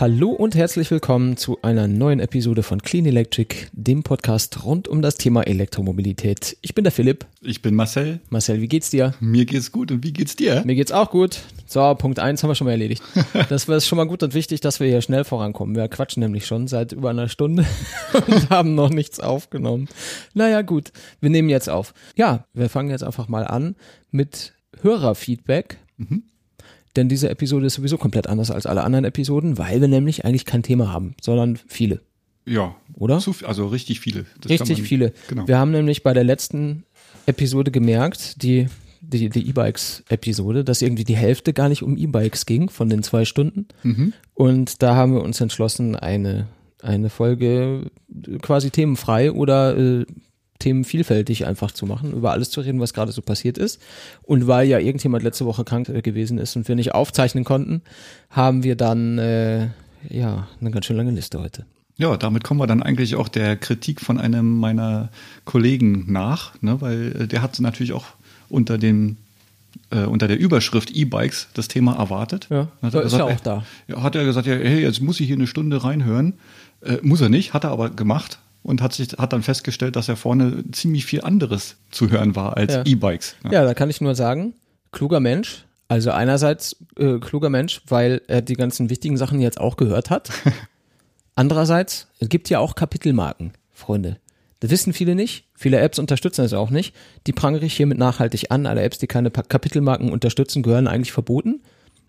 Hallo und herzlich willkommen zu einer neuen Episode von Clean Electric, dem Podcast rund um das Thema Elektromobilität. Ich bin der Philipp. Ich bin Marcel. Marcel, wie geht's dir? Mir geht's gut und wie geht's dir? Mir geht's auch gut. So, Punkt eins haben wir schon mal erledigt. Das war schon mal gut und wichtig, dass wir hier schnell vorankommen. Wir quatschen nämlich schon seit über einer Stunde und haben noch nichts aufgenommen. Naja, gut. Wir nehmen jetzt auf. Ja, wir fangen jetzt einfach mal an mit Hörerfeedback. Mhm. Denn diese Episode ist sowieso komplett anders als alle anderen Episoden, weil wir nämlich eigentlich kein Thema haben, sondern viele. Ja. Oder? also richtig viele. Das richtig man, viele. Genau. Wir haben nämlich bei der letzten Episode gemerkt, die die, die E-Bikes-Episode, dass irgendwie die Hälfte gar nicht um E-Bikes ging von den zwei Stunden. Mhm. Und da haben wir uns entschlossen, eine, eine Folge quasi themenfrei oder äh, Themen vielfältig einfach zu machen, über alles zu reden, was gerade so passiert ist. Und weil ja irgendjemand letzte Woche krank äh, gewesen ist und wir nicht aufzeichnen konnten, haben wir dann äh, ja eine ganz schön lange Liste heute. Ja, damit kommen wir dann eigentlich auch der Kritik von einem meiner Kollegen nach, ne, weil äh, der hat natürlich auch unter dem äh, unter der Überschrift E-Bikes das Thema erwartet. Ja, hat er ist gesagt, ja auch da. Hat er gesagt, ja, hey, jetzt muss ich hier eine Stunde reinhören. Äh, muss er nicht, hat er aber gemacht und hat, sich, hat dann festgestellt, dass er vorne ziemlich viel anderes zu hören war als ja. E-Bikes. Ja. ja, da kann ich nur sagen, kluger Mensch. Also einerseits äh, kluger Mensch, weil er die ganzen wichtigen Sachen jetzt auch gehört hat. Andererseits, es gibt ja auch Kapitelmarken, Freunde. Das wissen viele nicht. Viele Apps unterstützen es auch nicht. Die prangere ich hiermit nachhaltig an. Alle Apps, die keine Kapitelmarken unterstützen, gehören eigentlich verboten.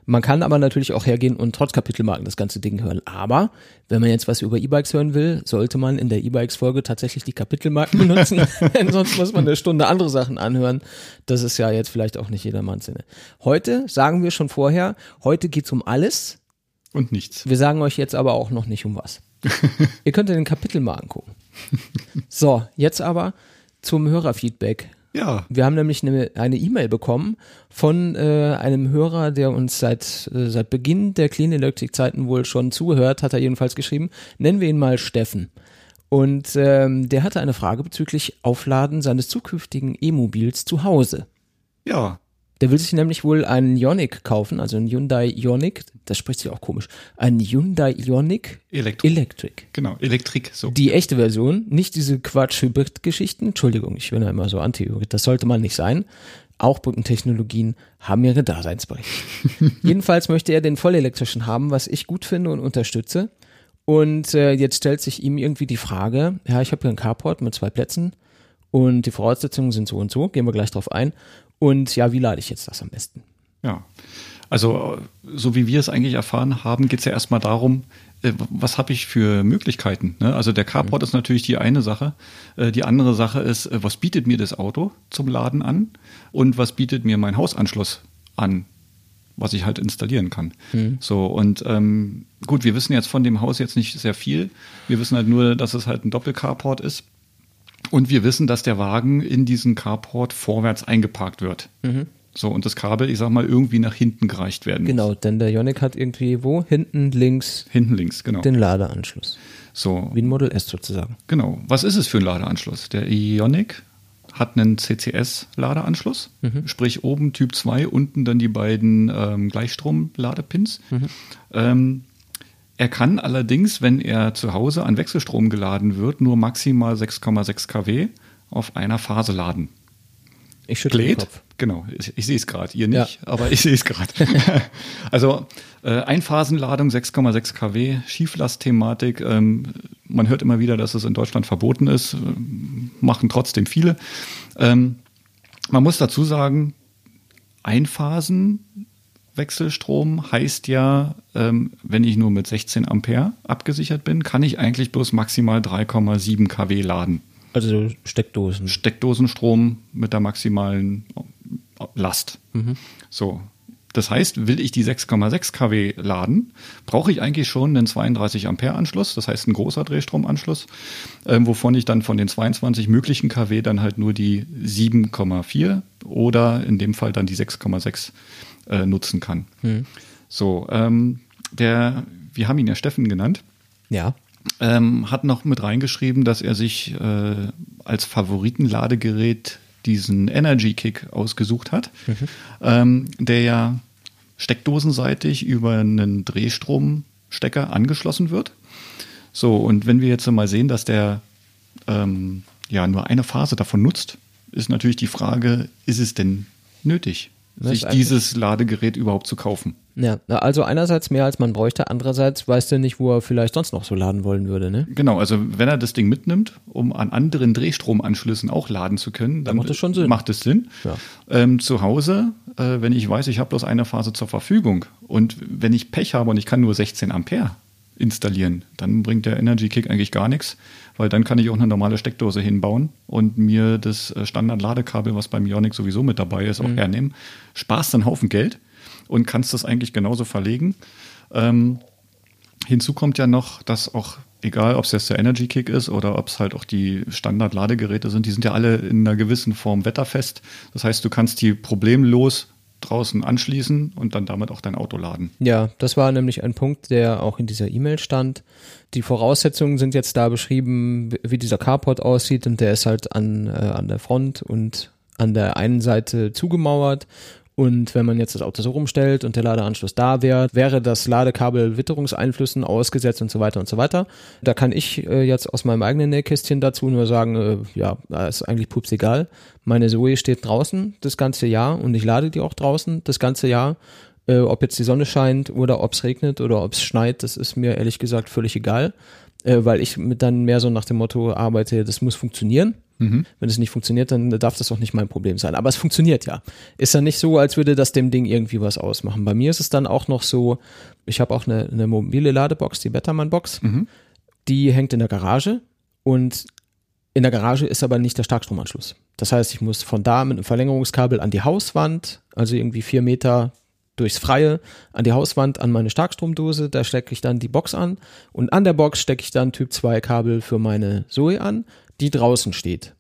Man kann aber natürlich auch hergehen und trotz Kapitelmarken das ganze Ding hören. Aber wenn man jetzt was über E-Bikes hören will, sollte man in der E-Bikes-Folge tatsächlich die Kapitelmarken benutzen. Denn sonst muss man eine Stunde andere Sachen anhören. Das ist ja jetzt vielleicht auch nicht jedermanns Sinne. Heute sagen wir schon vorher, heute geht's um alles. Und nichts. Wir sagen euch jetzt aber auch noch nicht um was. Ihr könnt in den Kapitelmarken gucken. So, jetzt aber zum Hörerfeedback. Ja. Wir haben nämlich eine E-Mail e bekommen von äh, einem Hörer, der uns seit, äh, seit Beginn der Clean Electric Zeiten wohl schon zuhört, hat er jedenfalls geschrieben. Nennen wir ihn mal Steffen. Und ähm, der hatte eine Frage bezüglich Aufladen seines zukünftigen E-Mobils zu Hause. Ja. Der will sich nämlich wohl einen Ionic kaufen, also einen Hyundai Ionic, das spricht sich auch komisch, einen Hyundai Ionic Elektro. Electric. Genau, Elektrik, so. Die echte Version, nicht diese Quatsch-Hybrid-Geschichten. Entschuldigung, ich bin ja immer so anti-Hybrid, das sollte man nicht sein. Auch Brückentechnologien haben ihre Daseinsberechtigung. Jedenfalls möchte er den vollelektrischen haben, was ich gut finde und unterstütze. Und äh, jetzt stellt sich ihm irgendwie die Frage, ja, ich habe hier einen Carport mit zwei Plätzen und die Voraussetzungen sind so und so, gehen wir gleich drauf ein. Und ja, wie lade ich jetzt das am besten? Ja, also so wie wir es eigentlich erfahren haben, geht es ja erstmal darum, äh, was habe ich für Möglichkeiten? Ne? Also der Carport mhm. ist natürlich die eine Sache. Äh, die andere Sache ist, äh, was bietet mir das Auto zum Laden an und was bietet mir mein Hausanschluss an? was ich halt installieren kann. Mhm. So, und ähm, gut, wir wissen jetzt von dem Haus jetzt nicht sehr viel. Wir wissen halt nur, dass es halt ein Doppelcarport ist. Und wir wissen, dass der Wagen in diesen Carport vorwärts eingeparkt wird. Mhm. So, und das Kabel, ich sag mal, irgendwie nach hinten gereicht werden Genau, muss. denn der Ionic hat irgendwie wo? Hinten links. Hinten links, genau. Den Ladeanschluss. So. Wie ein Model S sozusagen. Genau. Was ist es für ein Ladeanschluss? Der Ionic hat einen CCS-Ladeanschluss, mhm. sprich oben Typ 2, unten dann die beiden ähm, Gleichstrom-Ladepins. Mhm. Ähm, er kann allerdings, wenn er zu Hause an Wechselstrom geladen wird, nur maximal 6,6 kW auf einer Phase laden. Ich schüttle den Kopf. Genau, ich, ich sehe es gerade, ihr nicht, ja. aber ich sehe es gerade. also äh, Einphasenladung 6,6 kW, Schieflastthematik. Ähm, man hört immer wieder, dass es in Deutschland verboten ist, äh, machen trotzdem viele. Ähm, man muss dazu sagen, Einphasen Wechselstrom heißt ja, ähm, wenn ich nur mit 16 Ampere abgesichert bin, kann ich eigentlich bloß maximal 3,7 kW laden. Also Steckdosen. Steckdosenstrom mit der maximalen Last. Mhm. So. Das heißt, will ich die 6,6 kW laden, brauche ich eigentlich schon einen 32 Ampere Anschluss, das heißt ein großer Drehstromanschluss, äh, wovon ich dann von den 22 möglichen kW dann halt nur die 7,4 oder in dem Fall dann die 6,6 äh, nutzen kann. Mhm. So, ähm, der, wir haben ihn ja Steffen genannt. Ja. Ähm, hat noch mit reingeschrieben, dass er sich äh, als Favoritenladegerät diesen Energy Kick ausgesucht hat, mhm. ähm, der ja steckdosenseitig über einen Drehstrom Stecker angeschlossen wird. So, und wenn wir jetzt mal sehen, dass der ähm, ja nur eine Phase davon nutzt, ist natürlich die Frage, ist es denn nötig, Das sich ist dieses Ladegerät überhaupt zu kaufen? Ja, also einerseits mehr als man bräuchte, andererseits weiß der nicht, wo er vielleicht sonst noch so laden wollen würde, ne? Genau, also wenn er das Ding mitnimmt, um an anderen Drehstromanschlüssen auch laden zu können, dann macht das schon Sinn. Macht es Sinn. Ja. Ähm, zu Hause, äh, wenn ich weiß, ich habe bloß eine Phase zur Verfügung und wenn ich Pech habe und ich kann nur 16 Ampere installieren, dann bringt der Energy Kick eigentlich gar nichts, weil dann kann ich auch eine normale Steckdose hinbauen und mir das äh, Standard-Ladekabel, was beim Ionic sowieso mit dabei ist, auch hernehmen. Sparst einen Haufen Geld und kannst das eigentlich genauso verlegen. Ähm, Hinzu kommt ja noch, dass auch, egal ob es jetzt der Energy Kick ist oder ob es halt auch die Standard-Ladegeräte sind, die sind ja alle in einer gewissen Form wetterfest. Das heißt, du kannst die problemlos draußen anschließen und dann damit auch dein Auto laden. Ja, das war nämlich ein Punkt, der auch in dieser E-Mail stand. Die Voraussetzungen sind jetzt da beschrieben, wie dieser Carport aussieht und der ist halt an, äh, an der Front und an der einen Seite zugemauert. Und wenn man jetzt das Auto so rumstellt und der Ladeanschluss da wäre, wäre das Ladekabel Witterungseinflüssen ausgesetzt und so weiter und so weiter. Da kann ich äh, jetzt aus meinem eigenen Nähkästchen dazu nur sagen, äh, ja, ist eigentlich pups egal. Meine Zoe steht draußen das ganze Jahr und ich lade die auch draußen das ganze Jahr. Äh, ob jetzt die Sonne scheint oder ob es regnet oder ob es schneit, das ist mir ehrlich gesagt völlig egal, äh, weil ich dann mehr so nach dem Motto arbeite, das muss funktionieren. Wenn es nicht funktioniert, dann darf das auch nicht mein Problem sein. Aber es funktioniert ja. Ist ja nicht so, als würde das dem Ding irgendwie was ausmachen. Bei mir ist es dann auch noch so, ich habe auch eine, eine mobile Ladebox, die Betterman-Box. Die hängt in der Garage und in der Garage ist aber nicht der Starkstromanschluss. Das heißt, ich muss von da mit einem Verlängerungskabel an die Hauswand, also irgendwie vier Meter durchs Freie, an die Hauswand, an meine Starkstromdose, da stecke ich dann die Box an und an der Box stecke ich dann Typ 2 Kabel für meine Zoe an, die draußen steht.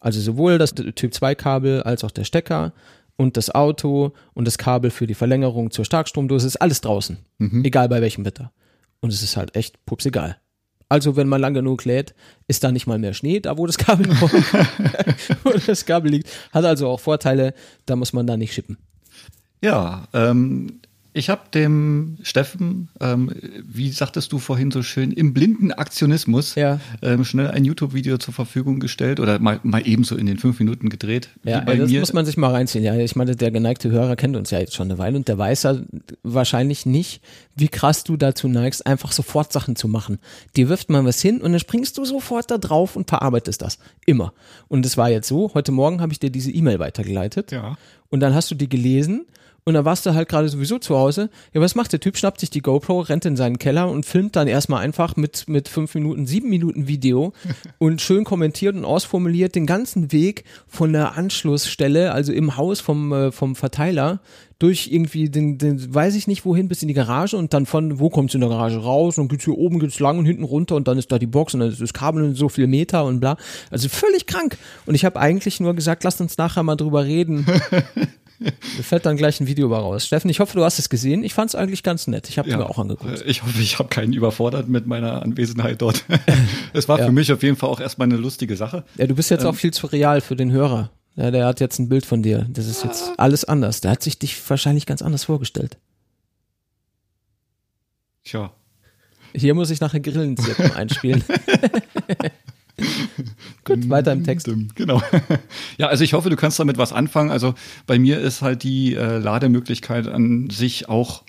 Also sowohl das Typ 2 Kabel als auch der Stecker und das Auto und das Kabel für die Verlängerung zur Starkstromdose ist alles draußen. Egal bei welchem Wetter. Und es ist halt echt pups egal. Also wenn man lang genug lädt, ist da nicht mal mehr Schnee, da wo das Kabel, wo das Kabel liegt. Hat also auch Vorteile, da muss man da nicht schippen. Ja, ähm, ich habe dem Steffen, ähm, wie sagtest du vorhin so schön, im blinden Aktionismus Ja. ähm, schnell ein YouTube-Video zur Verfügung gestellt oder mal, mal ebenso in den fünf Minuten gedreht. Ja, wie bei das mir. muss man sich mal reinziehen. Ja, ich meine, der geneigte Hörer kennt uns ja jetzt schon eine Weile und der weiß ja wahrscheinlich nicht, wie krass du dazu neigst, einfach sofort Sachen zu machen. Dir wirft man was hin und dann springst du sofort da drauf und verarbeitest das. Immer. Und es war jetzt so, heute Morgen habe ich dir diese E-Mail weitergeleitet Ja. und dann hast du die gelesen und dann warst du halt gerade sowieso zu Hause. Ja, was macht der Typ? Schnappt sich die GoPro, rennt in seinen Keller und filmt dann erstmal einfach mit, mit fünf Minuten, sieben Minuten Video und schön kommentiert und ausformuliert den ganzen Weg von der Anschlussstelle, also im Haus vom, äh, vom Verteiler, durch irgendwie den, den, weiß ich nicht wohin, bis in die Garage und dann von, wo kommt's in der Garage raus und geht's hier oben, geht's lang und hinten runter und dann ist da die Box und dann ist das Kabel und so viel Meter und bla. Also völlig krank. Und ich habe eigentlich nur gesagt, lasst uns nachher mal drüber reden. Da fällt dann gleich ein Video bei raus. Steffen, ich hoffe, du hast es gesehen. Ich fand es eigentlich ganz nett. Ich habe es mir auch angeguckt. Äh, Ich hoffe, ich habe keinen überfordert mit meiner Anwesenheit dort. Es war Ja. für mich auf jeden Fall auch erstmal eine lustige Sache. Ja, du bist jetzt Ähm. auch viel zu real für den Hörer. Ja, der hat jetzt ein Bild von dir. Das ist jetzt alles anders. Der hat sich dich wahrscheinlich ganz anders vorgestellt. Tja. Hier muss ich nachher Grillenzirpen einspielen. Gut, weiter im Text. Genau. Ja, also ich hoffe, du kannst damit was anfangen. Also bei mir ist halt die äh, Lademöglichkeit an sich auch,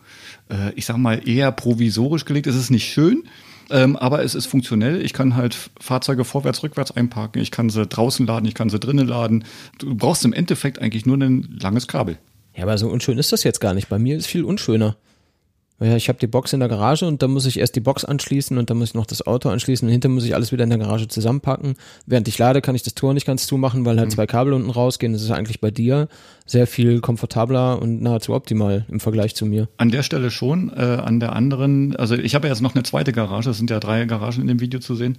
äh, ich sag mal, eher provisorisch gelegt. Es ist nicht schön, ähm, aber es ist funktionell. Ich kann halt Fahrzeuge vorwärts, rückwärts einparken. Ich kann sie draußen laden, ich kann sie drinnen laden. Du brauchst im Endeffekt eigentlich nur ein langes Kabel. Ja, aber so unschön ist das jetzt gar nicht. Bei mir ist viel unschöner. Ja, ich habe die Box in der Garage und dann muss ich erst die Box anschließen und dann muss ich noch das Auto anschließen und hinter muss ich alles wieder in der Garage zusammenpacken. Während ich lade, kann ich das Tor nicht ganz zumachen, weil halt zwei Kabel unten rausgehen. Das ist eigentlich bei dir sehr viel komfortabler und nahezu optimal im Vergleich zu mir. An der Stelle schon, äh, an der anderen, also ich habe ja jetzt noch eine zweite Garage, es sind ja drei Garagen in dem Video zu sehen.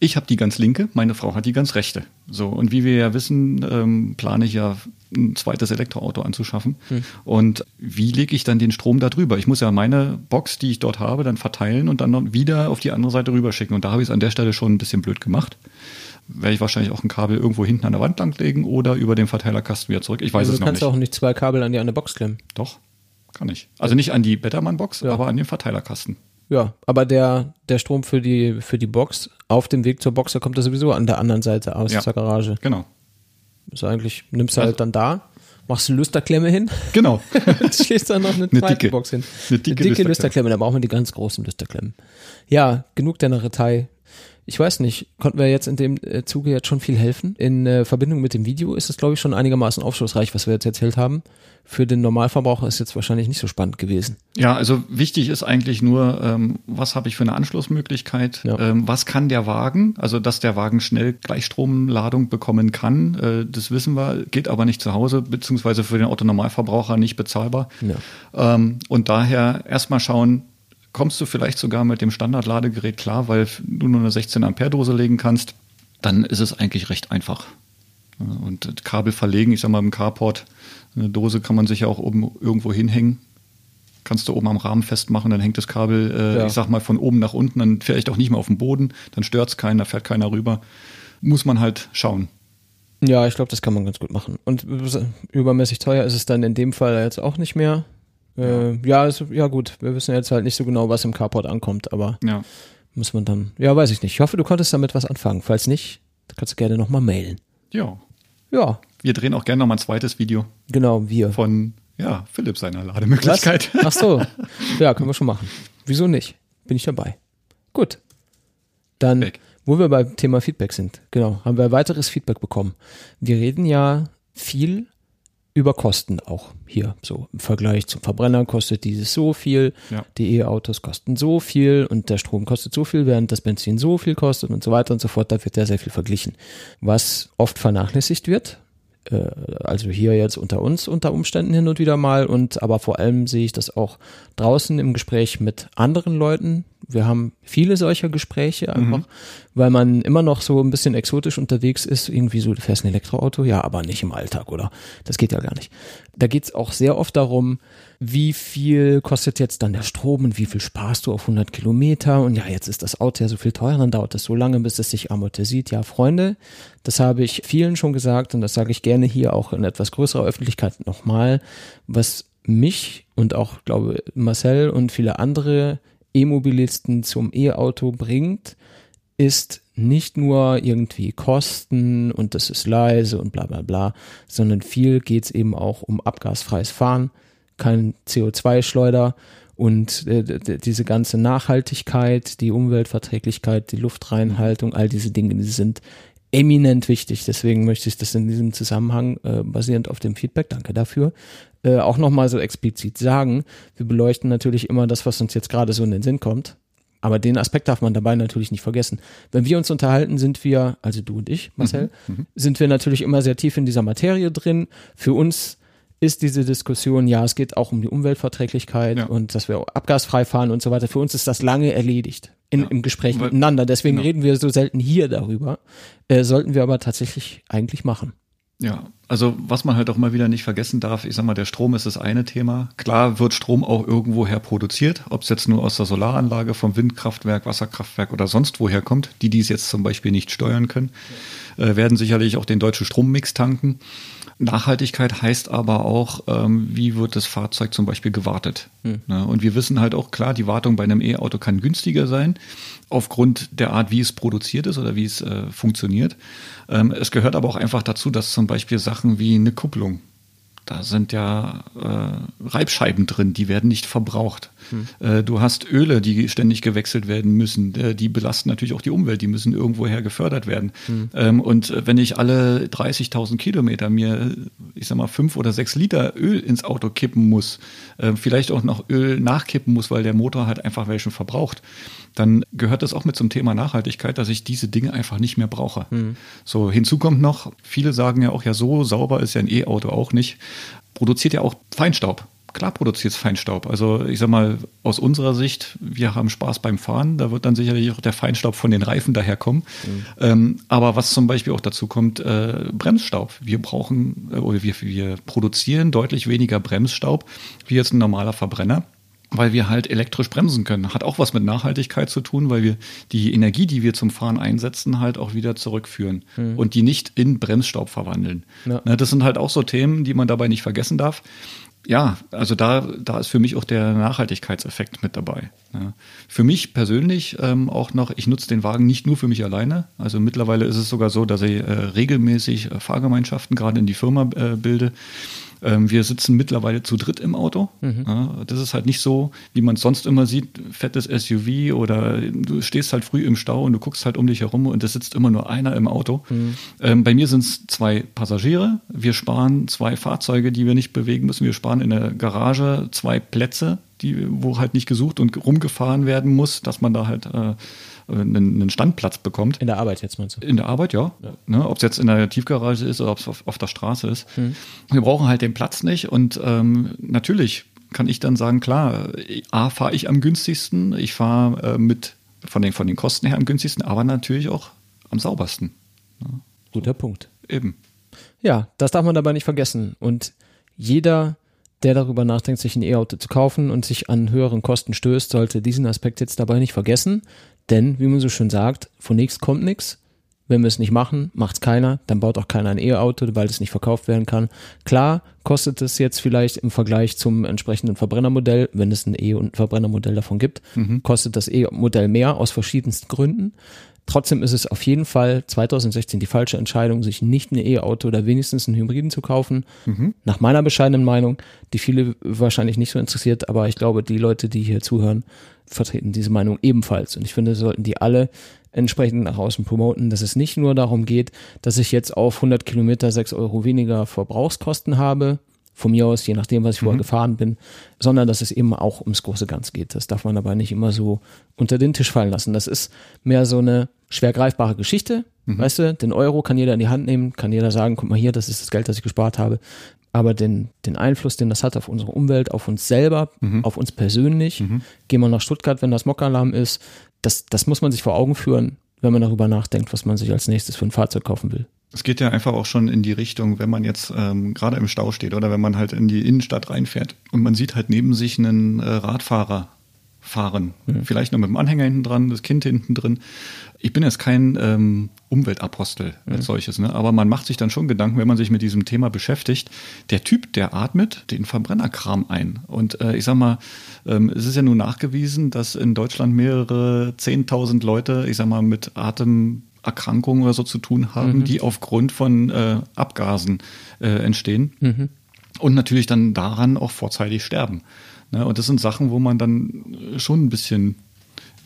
Ich habe die ganz linke, meine Frau hat die ganz rechte. So, und wie wir ja wissen, ähm, plane ich ja ein zweites Elektroauto anzuschaffen. Und wie lege ich dann den Strom da drüber? Ich muss ja meine Box, die ich dort habe, dann verteilen und dann wieder auf die andere Seite rüberschicken. Und da habe ich es an der Stelle schon ein bisschen blöd gemacht. Werde ich wahrscheinlich auch ein Kabel irgendwo hinten an der Wand langlegen oder über den Verteilerkasten wieder zurück. Ich weiß Also es du noch kannst nicht. auch nicht zwei Kabel an die eine Box klemmen. Doch, kann ich. Also nicht an die Bettermann-Box, Ja. aber an den Verteilerkasten. Ja, aber der, der Strom für die, für die Box auf dem Weg zur Box, da kommt er sowieso an der anderen Seite aus Ja. der Garage. Genau. Ist eigentlich, nimmst du Also- halt dann da, machst eine Lüsterklemme hin, Genau. und schlägst dann noch eine, Eine zweite dicke. Box hin. Eine dicke Lüsterklemme. Lüsterklemme. da brauchen wir die ganz großen Lüsterklemmen. Ja, genug der Narretei. Ich weiß nicht, konnten wir jetzt in dem äh, Zuge jetzt schon viel helfen? In äh, Verbindung mit dem Video ist es, glaube ich, schon einigermaßen aufschlussreich, was wir jetzt erzählt haben. Für den Normalverbraucher ist jetzt wahrscheinlich nicht so spannend gewesen. Ja, also wichtig ist eigentlich nur, ähm, was habe ich für eine Anschlussmöglichkeit? Ja. Ähm, was kann der Wagen? Also, dass der Wagen schnell Gleichstromladung bekommen kann, äh, das wissen wir, geht aber nicht zu Hause, beziehungsweise für den Autonormalverbraucher nicht bezahlbar. Ja. Ähm, und daher erstmal schauen, kommst du vielleicht sogar mit dem Standardladegerät klar, weil du nur eine 16 Ampere Dose legen kannst, dann ist es eigentlich recht einfach. Und Kabel verlegen, ich sag mal im Carport, eine Dose kann man sich ja auch oben irgendwo hinhängen. Kannst du oben am Rahmen festmachen, dann hängt das Kabel, äh, Ja. ich sag mal, von oben nach unten, dann vielleicht auch nicht mehr auf dem Boden, dann stört es keinen, da fährt keiner rüber. Muss man halt schauen. Ja, ich glaube, das kann man ganz gut machen. Und übermäßig teuer ist es dann in dem Fall jetzt auch nicht mehr. Äh, ja, ist, ja gut, wir wissen jetzt halt nicht so genau, was im Carport ankommt, aber Ja. muss man dann, ja, weiß ich nicht. Ich hoffe, du konntest damit was anfangen. Falls nicht, kannst du gerne nochmal mailen. Ja. Ja, Wir drehen auch gerne noch mal ein zweites Video genau, wir. von ja, Philipp seiner Was? Lademöglichkeit. Ach so. Ja, können wir schon machen. Wieso nicht? Bin ich dabei. Gut. Dann, Feedback. wo wir beim Thema Feedback sind, genau, haben wir weiteres Feedback bekommen. Wir reden ja viel über Kosten auch hier. So im Vergleich zum Verbrenner kostet dieses so viel, Ja. die E-Autos kosten so viel und der Strom kostet so viel, während das Benzin so viel kostet und so weiter und so fort. Da wird ja sehr viel verglichen. Was oft vernachlässigt wird, äh, also hier jetzt unter uns unter Umständen hin und wieder mal und aber vor allem sehe ich das auch draußen im Gespräch mit anderen Leuten. Wir haben viele solcher Gespräche einfach, weil man immer noch so ein bisschen exotisch unterwegs ist, irgendwie so, du fährst ein Elektroauto, ja, aber nicht im Alltag, oder? Das geht ja gar nicht. Da geht es auch sehr oft darum, wie viel kostet jetzt dann der Strom und wie viel sparst du auf 100 Kilometer und ja, jetzt ist das Auto ja so viel teurer, dann dauert das so lange, bis es sich amortisiert. Ja, Freunde, das habe ich vielen schon gesagt und das sage ich gerne hier auch in etwas größerer Öffentlichkeit nochmal, was mich und auch, glaube Marcel und viele andere E-Mobilisten zum E-Auto bringt, ist nicht nur irgendwie Kosten und das ist leise und bla bla bla, sondern viel geht's eben auch um abgasfreies Fahren, kein CO2-Schleuder und äh, diese ganze Nachhaltigkeit, die Umweltverträglichkeit, die Luftreinhaltung, all diese Dinge, die sind eminent wichtig. Deswegen möchte ich das in diesem Zusammenhang, äh, basierend auf dem Feedback, danke dafür, äh, auch nochmal so explizit sagen. Wir beleuchten natürlich immer das, was uns jetzt gerade so in den Sinn kommt. Aber den Aspekt darf man dabei natürlich nicht vergessen. Wenn wir uns unterhalten, sind wir, also du und ich, Marcel, sind wir natürlich immer sehr tief in dieser Materie drin. Für uns ist diese Diskussion, ja, es geht auch um die Umweltverträglichkeit Ja. und dass wir abgasfrei fahren und so weiter. Für uns ist das lange erledigt in, Ja. im Gespräch Weil- miteinander. Deswegen Genau. reden wir so selten hier darüber. Äh, sollten wir aber tatsächlich eigentlich machen. Ja, also was man halt auch mal wieder nicht vergessen darf, ich sag mal, der Strom ist das eine Thema. Klar wird Strom auch irgendwoher produziert, ob es jetzt nur aus der Solaranlage, vom Windkraftwerk, Wasserkraftwerk oder sonst woher kommt. Die, die es jetzt zum Beispiel nicht steuern können, äh, werden sicherlich auch den deutschen Strommix tanken. Nachhaltigkeit heißt aber auch, ähm, wie wird das Fahrzeug zum Beispiel gewartet. Ne? Und wir wissen halt auch klar, die Wartung bei einem E-Auto kann günstiger sein, aufgrund der Art, wie es produziert ist oder wie es äh, funktioniert. Ähm, es gehört aber auch einfach dazu, dass zum Beispiel Sachen wie eine Kupplung, da sind ja äh, Reibscheiben drin, die werden nicht verbraucht. Äh, du hast Öle, die ständig gewechselt werden müssen. Äh, die belasten natürlich auch die Umwelt, die müssen irgendwoher gefördert werden. Ähm, und äh, wenn ich alle 30.000 Kilometer mir, ich sag mal, fünf oder sechs Liter Öl ins Auto kippen muss, äh, vielleicht auch noch Öl nachkippen muss, weil der Motor halt einfach welchen verbraucht, dann gehört das auch mit zum Thema Nachhaltigkeit, dass ich diese Dinge einfach nicht mehr brauche. So, hinzu kommt noch, viele sagen ja auch, ja, so sauber ist ja ein E-Auto auch nicht, produziert ja auch Feinstaub. Klar produziert es Feinstaub. Also ich sag mal, aus unserer Sicht, wir haben Spaß beim Fahren, da wird dann sicherlich auch der Feinstaub von den Reifen daherkommen. Ähm, aber was zum Beispiel auch dazu kommt, äh, Bremsstaub. Wir brauchen, äh, oder wir, wir produzieren deutlich weniger Bremsstaub wie jetzt ein normaler Verbrenner weil wir halt elektrisch bremsen können. Hat auch was mit Nachhaltigkeit zu tun, weil wir die Energie, die wir zum Fahren einsetzen, halt auch wieder zurückführen und die nicht in Bremsstaub verwandeln. Ja. Ne, Das sind halt auch so Themen, die man dabei nicht vergessen darf. ja, also da, da ist für mich auch der Nachhaltigkeitseffekt mit dabei. Ja. Für mich persönlich ähm, auch noch, ich nutze den Wagen nicht nur für mich alleine. Also mittlerweile ist es sogar so, dass ich äh, regelmäßig äh, Fahrgemeinschaften gerade in die Firma äh, bilde. Ähm, wir sitzen mittlerweile zu dritt im Auto. Mhm. Ja, das ist halt nicht so, wie man es sonst immer sieht, fettes SUV oder du stehst halt früh im Stau und du guckst halt um dich herum und es sitzt immer nur einer im Auto. Mhm. Ähm, bei mir sind es zwei Passagiere. Wir sparen zwei Fahrzeuge, die wir nicht bewegen müssen. Wir sparen in der Garage zwei Plätze, die, wo halt nicht gesucht und rumgefahren werden muss, dass man da halt äh, einen, Standplatz bekommt. In der Arbeit jetzt meinst du? In der Arbeit, ja. ja. Ne, ob es jetzt in der Tiefgarage ist oder ob es auf, auf, der Straße ist. Mhm. Wir brauchen halt den Platz nicht und ähm, natürlich kann ich dann sagen, klar, A, fahre ich am günstigsten, ich fahre äh, mit von den, von den Kosten her am günstigsten, aber natürlich auch am saubersten. Ne? Guter Punkt. Eben. Ja, das darf man dabei nicht vergessen. Und jeder, der darüber nachdenkt, sich ein E-Auto zu kaufen und sich an höheren Kosten stößt, sollte diesen Aspekt jetzt dabei nicht vergessen. Denn, wie man so schön sagt, von nichts kommt nichts. Wenn wir es nicht machen, macht es keiner, dann baut auch keiner ein E-Auto, weil es nicht verkauft werden kann. Klar, kostet es jetzt vielleicht im Vergleich zum entsprechenden Verbrennermodell, wenn es ein E- und Verbrennermodell davon gibt, mhm. kostet das E-Modell mehr aus verschiedensten Gründen. Trotzdem ist es auf jeden Fall 2016 die falsche Entscheidung, sich nicht ein E-Auto oder wenigstens einen Hybriden zu kaufen. Mhm. Nach meiner bescheidenen Meinung, die viele wahrscheinlich nicht so interessiert, aber ich glaube, die Leute, die hier zuhören, vertreten diese Meinung ebenfalls. Und ich finde, sollten die alle entsprechend nach außen promoten, dass es nicht nur darum geht, dass ich jetzt auf 100 Kilometer 6 Euro weniger Verbrauchskosten habe, von mir aus, je nachdem, was ich vorher mhm. gefahren bin, sondern dass es eben auch ums große Ganz geht. Das darf man aber nicht immer so unter den Tisch fallen lassen. Das ist mehr so eine schwer greifbare Geschichte. Mhm. Weißt du, den Euro kann jeder in die Hand nehmen, kann jeder sagen, guck mal hier, das ist das Geld, das ich gespart habe. Aber den, den Einfluss, den das hat auf unsere Umwelt, auf uns selber, mhm. auf uns persönlich, mhm. gehen wir nach Stuttgart, wenn das Mockalarm ist, das, das muss man sich vor Augen führen, wenn man darüber nachdenkt, was man sich als nächstes für ein Fahrzeug kaufen will. Es geht ja einfach auch schon in die Richtung, wenn man jetzt ähm, gerade im Stau steht oder wenn man halt in die Innenstadt reinfährt und man sieht halt neben sich einen äh, Radfahrer fahren. Mhm. Vielleicht noch mit dem Anhänger hinten dran, das Kind hinten drin. Ich bin jetzt kein ähm, Umweltapostel mhm. als solches, ne? aber man macht sich dann schon Gedanken, wenn man sich mit diesem Thema beschäftigt. Der Typ, der atmet den Verbrennerkram ein. Und äh, ich sag mal, ähm, es ist ja nun nachgewiesen, dass in Deutschland mehrere 10.000 Leute, ich sag mal, mit Atem Erkrankungen oder so zu tun haben, mhm. die aufgrund von äh, Abgasen äh, entstehen mhm. und natürlich dann daran auch vorzeitig sterben. Ne? Und das sind Sachen, wo man dann schon ein bisschen,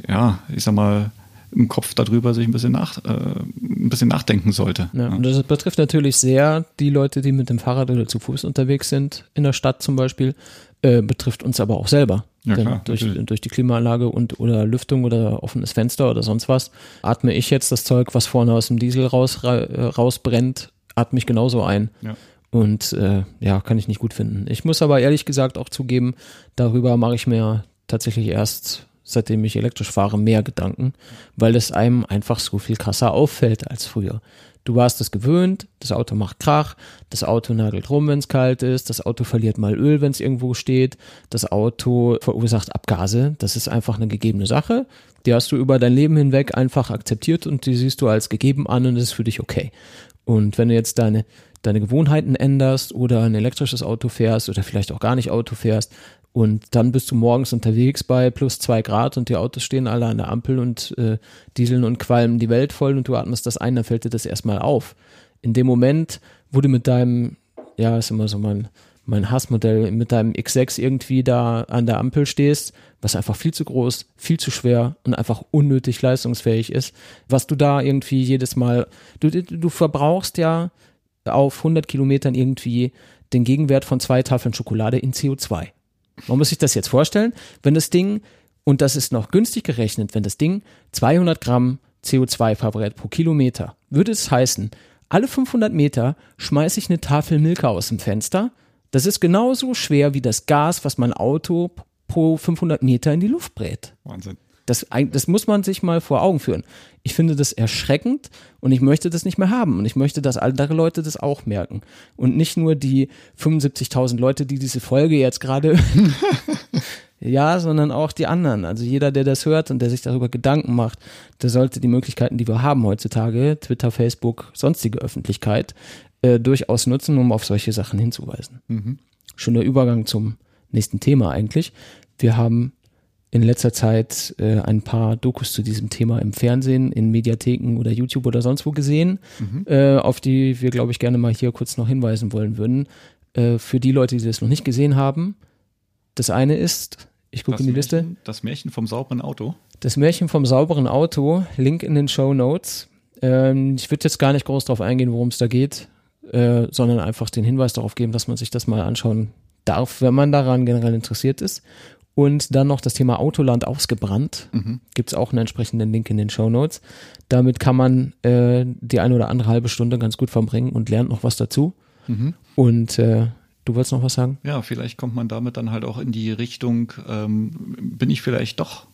ja, ich sag mal, im Kopf darüber sich ein bisschen, nach, äh, ein bisschen nachdenken sollte. Ja, und das betrifft natürlich sehr die Leute, die mit dem Fahrrad oder zu Fuß unterwegs sind, in der Stadt zum Beispiel, äh, betrifft uns aber auch selber. Ja, klar, durch, durch die Klimaanlage und oder Lüftung oder offenes Fenster oder sonst was, atme ich jetzt das Zeug, was vorne aus dem Diesel raus, rausbrennt, atme ich genauso ein. Ja. Und äh, ja, kann ich nicht gut finden. Ich muss aber ehrlich gesagt auch zugeben, darüber mache ich mir tatsächlich erst, seitdem ich elektrisch fahre, mehr Gedanken, weil es einem einfach so viel krasser auffällt als früher. Du warst es gewöhnt, das Auto macht Krach, das Auto nagelt rum, wenn es kalt ist, das Auto verliert mal Öl, wenn es irgendwo steht, das Auto verursacht Abgase, das ist einfach eine gegebene Sache. Die hast du über dein Leben hinweg einfach akzeptiert und die siehst du als gegeben an und das ist für dich okay. Und wenn du jetzt deine, deine Gewohnheiten änderst oder ein elektrisches Auto fährst oder vielleicht auch gar nicht Auto fährst, und dann bist du morgens unterwegs bei plus zwei Grad und die Autos stehen alle an der Ampel und äh, dieseln und qualmen die Welt voll und du atmest das ein, dann fällt dir das erstmal auf. In dem Moment, wo du mit deinem, ja, ist immer so mein, mein Hassmodell, mit deinem X6 irgendwie da an der Ampel stehst, was einfach viel zu groß, viel zu schwer und einfach unnötig leistungsfähig ist, was du da irgendwie jedes Mal, du, du verbrauchst ja auf 100 Kilometern irgendwie den Gegenwert von zwei Tafeln Schokolade in CO2. Man muss sich das jetzt vorstellen, wenn das Ding, und das ist noch günstig gerechnet, wenn das Ding 200 Gramm CO2 verbrennt pro Kilometer, würde es heißen, alle 500 Meter schmeiße ich eine Tafel Milka aus dem Fenster. Das ist genauso schwer wie das Gas, was mein Auto pro 500 Meter in die Luft brät. Wahnsinn. Das, das muss man sich mal vor Augen führen. Ich finde das erschreckend und ich möchte das nicht mehr haben. Und ich möchte, dass andere Leute das auch merken. Und nicht nur die 75.000 Leute, die diese Folge jetzt gerade, ja, sondern auch die anderen. Also jeder, der das hört und der sich darüber Gedanken macht, der sollte die Möglichkeiten, die wir haben heutzutage, Twitter, Facebook, sonstige Öffentlichkeit, äh, durchaus nutzen, um auf solche Sachen hinzuweisen. Mhm. schon der Übergang zum nächsten Thema eigentlich. Wir haben in letzter Zeit äh, ein paar Dokus zu diesem Thema im Fernsehen, in Mediatheken oder YouTube oder sonst wo gesehen, mhm. äh, auf die wir, glaube ich, gerne mal hier kurz noch hinweisen wollen würden. Äh, für die Leute, die das noch nicht gesehen haben, das eine ist, ich gucke in die Märchen, Liste. Das Märchen vom sauberen Auto. Das Märchen vom sauberen Auto, Link in den Show Notes. Ähm, ich würde jetzt gar nicht groß darauf eingehen, worum es da geht, äh, sondern einfach den Hinweis darauf geben, dass man sich das mal anschauen darf, wenn man daran generell interessiert ist. Und dann noch das Thema Autoland ausgebrannt. Mhm. Gibt es auch einen entsprechenden Link in den Show Notes. Damit kann man äh, die eine oder andere halbe Stunde ganz gut verbringen und lernt noch was dazu. Mhm. Und äh, du wolltest noch was sagen? Ja, vielleicht kommt man damit dann halt auch in die Richtung, ähm, bin ich vielleicht doch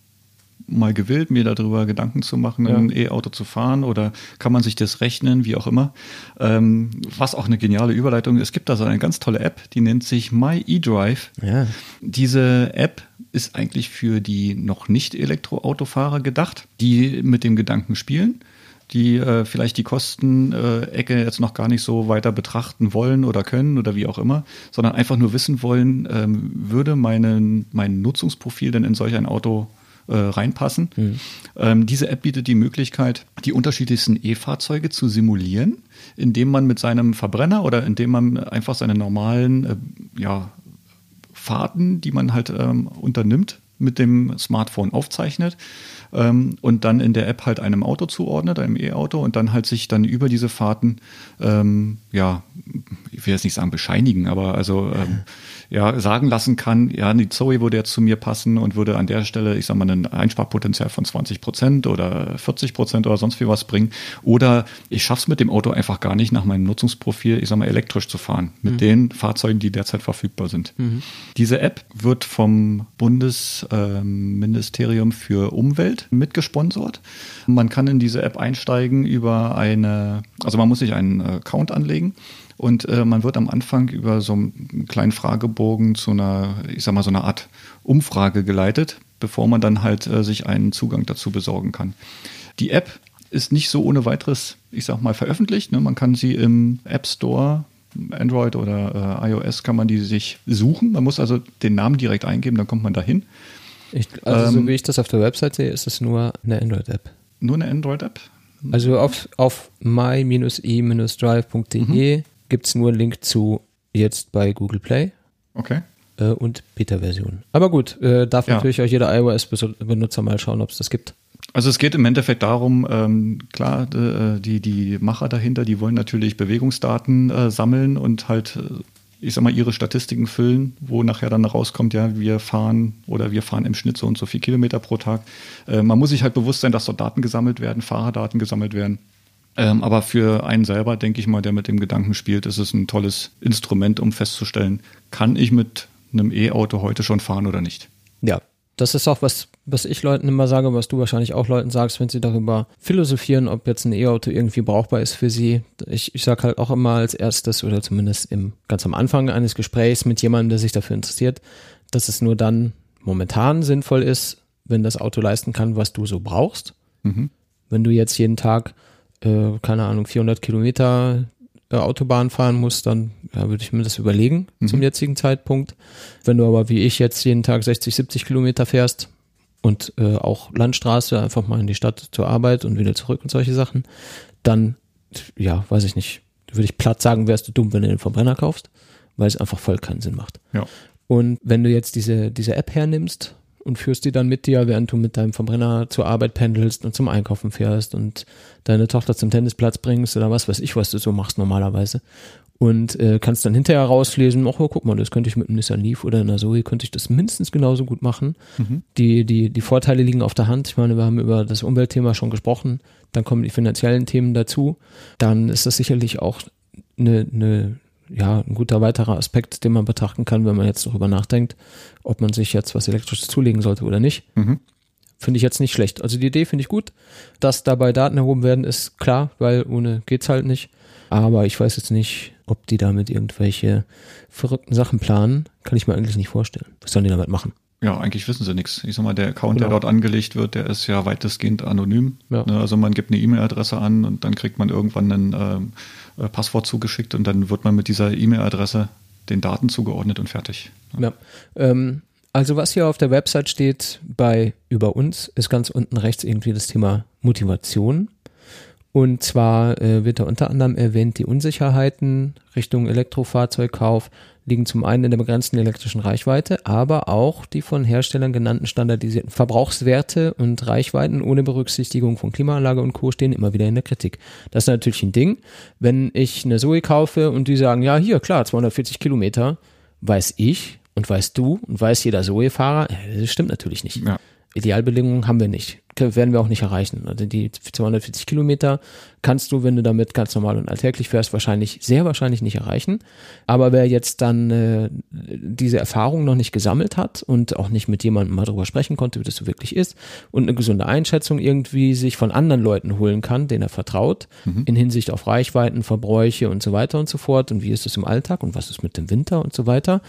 mal gewillt, mir darüber Gedanken zu machen, ja. ein E-Auto zu fahren oder kann man sich das rechnen, wie auch immer. Ähm, was auch eine geniale Überleitung ist. Es gibt da so eine ganz tolle App, die nennt sich My eDrive. Ja. Diese App ist eigentlich für die noch nicht Elektroautofahrer gedacht, die mit dem Gedanken spielen die äh, vielleicht die Kostenecke äh, jetzt noch gar nicht so weiter betrachten wollen oder können oder wie auch immer, sondern einfach nur wissen wollen, ähm, würde meinen, mein Nutzungsprofil denn in solch ein Auto äh, reinpassen. Mhm. Ähm, diese App bietet die Möglichkeit, die unterschiedlichsten E-Fahrzeuge zu simulieren, indem man mit seinem Verbrenner oder indem man einfach seine normalen äh, ja, Fahrten, die man halt ähm, unternimmt, mit dem Smartphone aufzeichnet ähm, und dann in der App halt einem Auto zuordnet, einem E-Auto und dann halt sich dann über diese Fahrten, ähm, ja, ich will jetzt nicht sagen bescheinigen, aber also ähm, ja, sagen lassen kann, ja, die Zoe würde jetzt zu mir passen und würde an der Stelle, ich sag mal, ein Einsparpotenzial von 20 Prozent oder 40 Prozent oder sonst wie was bringen. Oder ich schaff's mit dem Auto einfach gar nicht nach meinem Nutzungsprofil, ich sag mal, elektrisch zu fahren, mit mhm. den Fahrzeugen, die derzeit verfügbar sind. Mhm. Diese App wird vom Bundesministerium für Umwelt mitgesponsert. Man kann in diese App einsteigen über eine, also man muss sich einen Account anlegen und äh, man wird am Anfang über so einen kleinen Fragebogen zu einer, ich sag mal, so einer Art Umfrage geleitet, bevor man dann halt äh, sich einen Zugang dazu besorgen kann. Die App ist nicht so ohne weiteres, ich sag mal, veröffentlicht. Ne? Man kann sie im App Store Android oder äh, iOS kann man die sich suchen. Man muss also den Namen direkt eingeben, dann kommt man dahin. Ich, also ähm, so wie ich das auf der Website sehe, ist es nur eine Android-App. Nur eine Android-App? Also auf, auf my-e-drive.de mhm gibt es nur einen Link zu jetzt bei Google Play. Okay. Äh, und Beta-Version. Aber gut, äh, darf ja. natürlich auch jeder iOS-Benutzer mal schauen, ob es das gibt. Also es geht im Endeffekt darum, ähm, klar, äh, die, die Macher dahinter, die wollen natürlich Bewegungsdaten äh, sammeln und halt, äh, ich sag mal, ihre Statistiken füllen, wo nachher dann rauskommt, ja, wir fahren oder wir fahren im Schnitt so und so viel Kilometer pro Tag. Äh, man muss sich halt bewusst sein, dass dort Daten gesammelt werden, Fahrerdaten gesammelt werden. Ähm, aber für einen selber, denke ich mal, der mit dem Gedanken spielt, ist es ein tolles Instrument, um festzustellen, kann ich mit einem E-Auto heute schon fahren oder nicht. Ja, das ist auch was, was ich Leuten immer sage, was du wahrscheinlich auch Leuten sagst, wenn sie darüber philosophieren, ob jetzt ein E-Auto irgendwie brauchbar ist für sie. Ich, ich sage halt auch immer als erstes oder zumindest im, ganz am Anfang eines Gesprächs mit jemandem, der sich dafür interessiert, dass es nur dann momentan sinnvoll ist, wenn das Auto leisten kann, was du so brauchst. Mhm. Wenn du jetzt jeden Tag äh, keine Ahnung, 400 Kilometer äh, Autobahn fahren muss, dann ja, würde ich mir das überlegen mhm. zum jetzigen Zeitpunkt. Wenn du aber wie ich jetzt jeden Tag 60, 70 Kilometer fährst und äh, auch Landstraße, einfach mal in die Stadt zur Arbeit und wieder zurück und solche Sachen, dann, ja, weiß ich nicht, würde ich platt sagen, wärst du dumm, wenn du den Verbrenner kaufst, weil es einfach voll keinen Sinn macht. Ja. Und wenn du jetzt diese, diese App hernimmst und führst die dann mit dir, während du mit deinem Verbrenner zur Arbeit pendelst und zum Einkaufen fährst und deine Tochter zum Tennisplatz bringst oder was weiß ich, was du so machst normalerweise. Und äh, kannst dann hinterher rauslesen, ach, oh, guck mal, das könnte ich mit einem Nissan Leaf oder einer Zoe, könnte ich das mindestens genauso gut machen. Mhm. Die, die, die Vorteile liegen auf der Hand. Ich meine, wir haben über das Umweltthema schon gesprochen. Dann kommen die finanziellen Themen dazu. Dann ist das sicherlich auch eine, eine ja, ein guter weiterer Aspekt, den man betrachten kann, wenn man jetzt darüber nachdenkt, ob man sich jetzt was Elektrisches zulegen sollte oder nicht. Mhm. Finde ich jetzt nicht schlecht. Also die Idee finde ich gut. Dass dabei Daten erhoben werden, ist klar, weil ohne geht's halt nicht. Aber ich weiß jetzt nicht, ob die damit irgendwelche verrückten Sachen planen. Kann ich mir eigentlich nicht vorstellen. Was sollen die damit machen? Ja, eigentlich wissen sie nichts. Ich sag mal, der Account, genau. der dort angelegt wird, der ist ja weitestgehend anonym. Ja. Ne, also man gibt eine E-Mail-Adresse an und dann kriegt man irgendwann ein ähm, äh, Passwort zugeschickt und dann wird man mit dieser E-Mail-Adresse den Daten zugeordnet und fertig. Ja. Ähm, also was hier auf der Website steht bei über uns, ist ganz unten rechts irgendwie das Thema Motivation. Und zwar äh, wird da unter anderem erwähnt, die Unsicherheiten Richtung Elektrofahrzeugkauf liegen zum einen in der begrenzten elektrischen Reichweite, aber auch die von Herstellern genannten standardisierten Verbrauchswerte und Reichweiten ohne Berücksichtigung von Klimaanlage und Co. stehen immer wieder in der Kritik. Das ist natürlich ein Ding. Wenn ich eine Zoe kaufe und die sagen, ja, hier, klar, 240 Kilometer, weiß ich und weißt du und weiß jeder Zoe-Fahrer, das stimmt natürlich nicht. Ja. Idealbedingungen haben wir nicht werden wir auch nicht erreichen. Also die 240 Kilometer kannst du, wenn du damit ganz normal und alltäglich fährst, wahrscheinlich, sehr wahrscheinlich nicht erreichen. Aber wer jetzt dann äh, diese Erfahrung noch nicht gesammelt hat und auch nicht mit jemandem mal drüber sprechen konnte, wie das so wirklich ist und eine gesunde Einschätzung irgendwie sich von anderen Leuten holen kann, denen er vertraut, mhm. in Hinsicht auf Reichweiten, Verbräuche und so weiter und so fort und wie ist es im Alltag und was ist mit dem Winter und so weiter.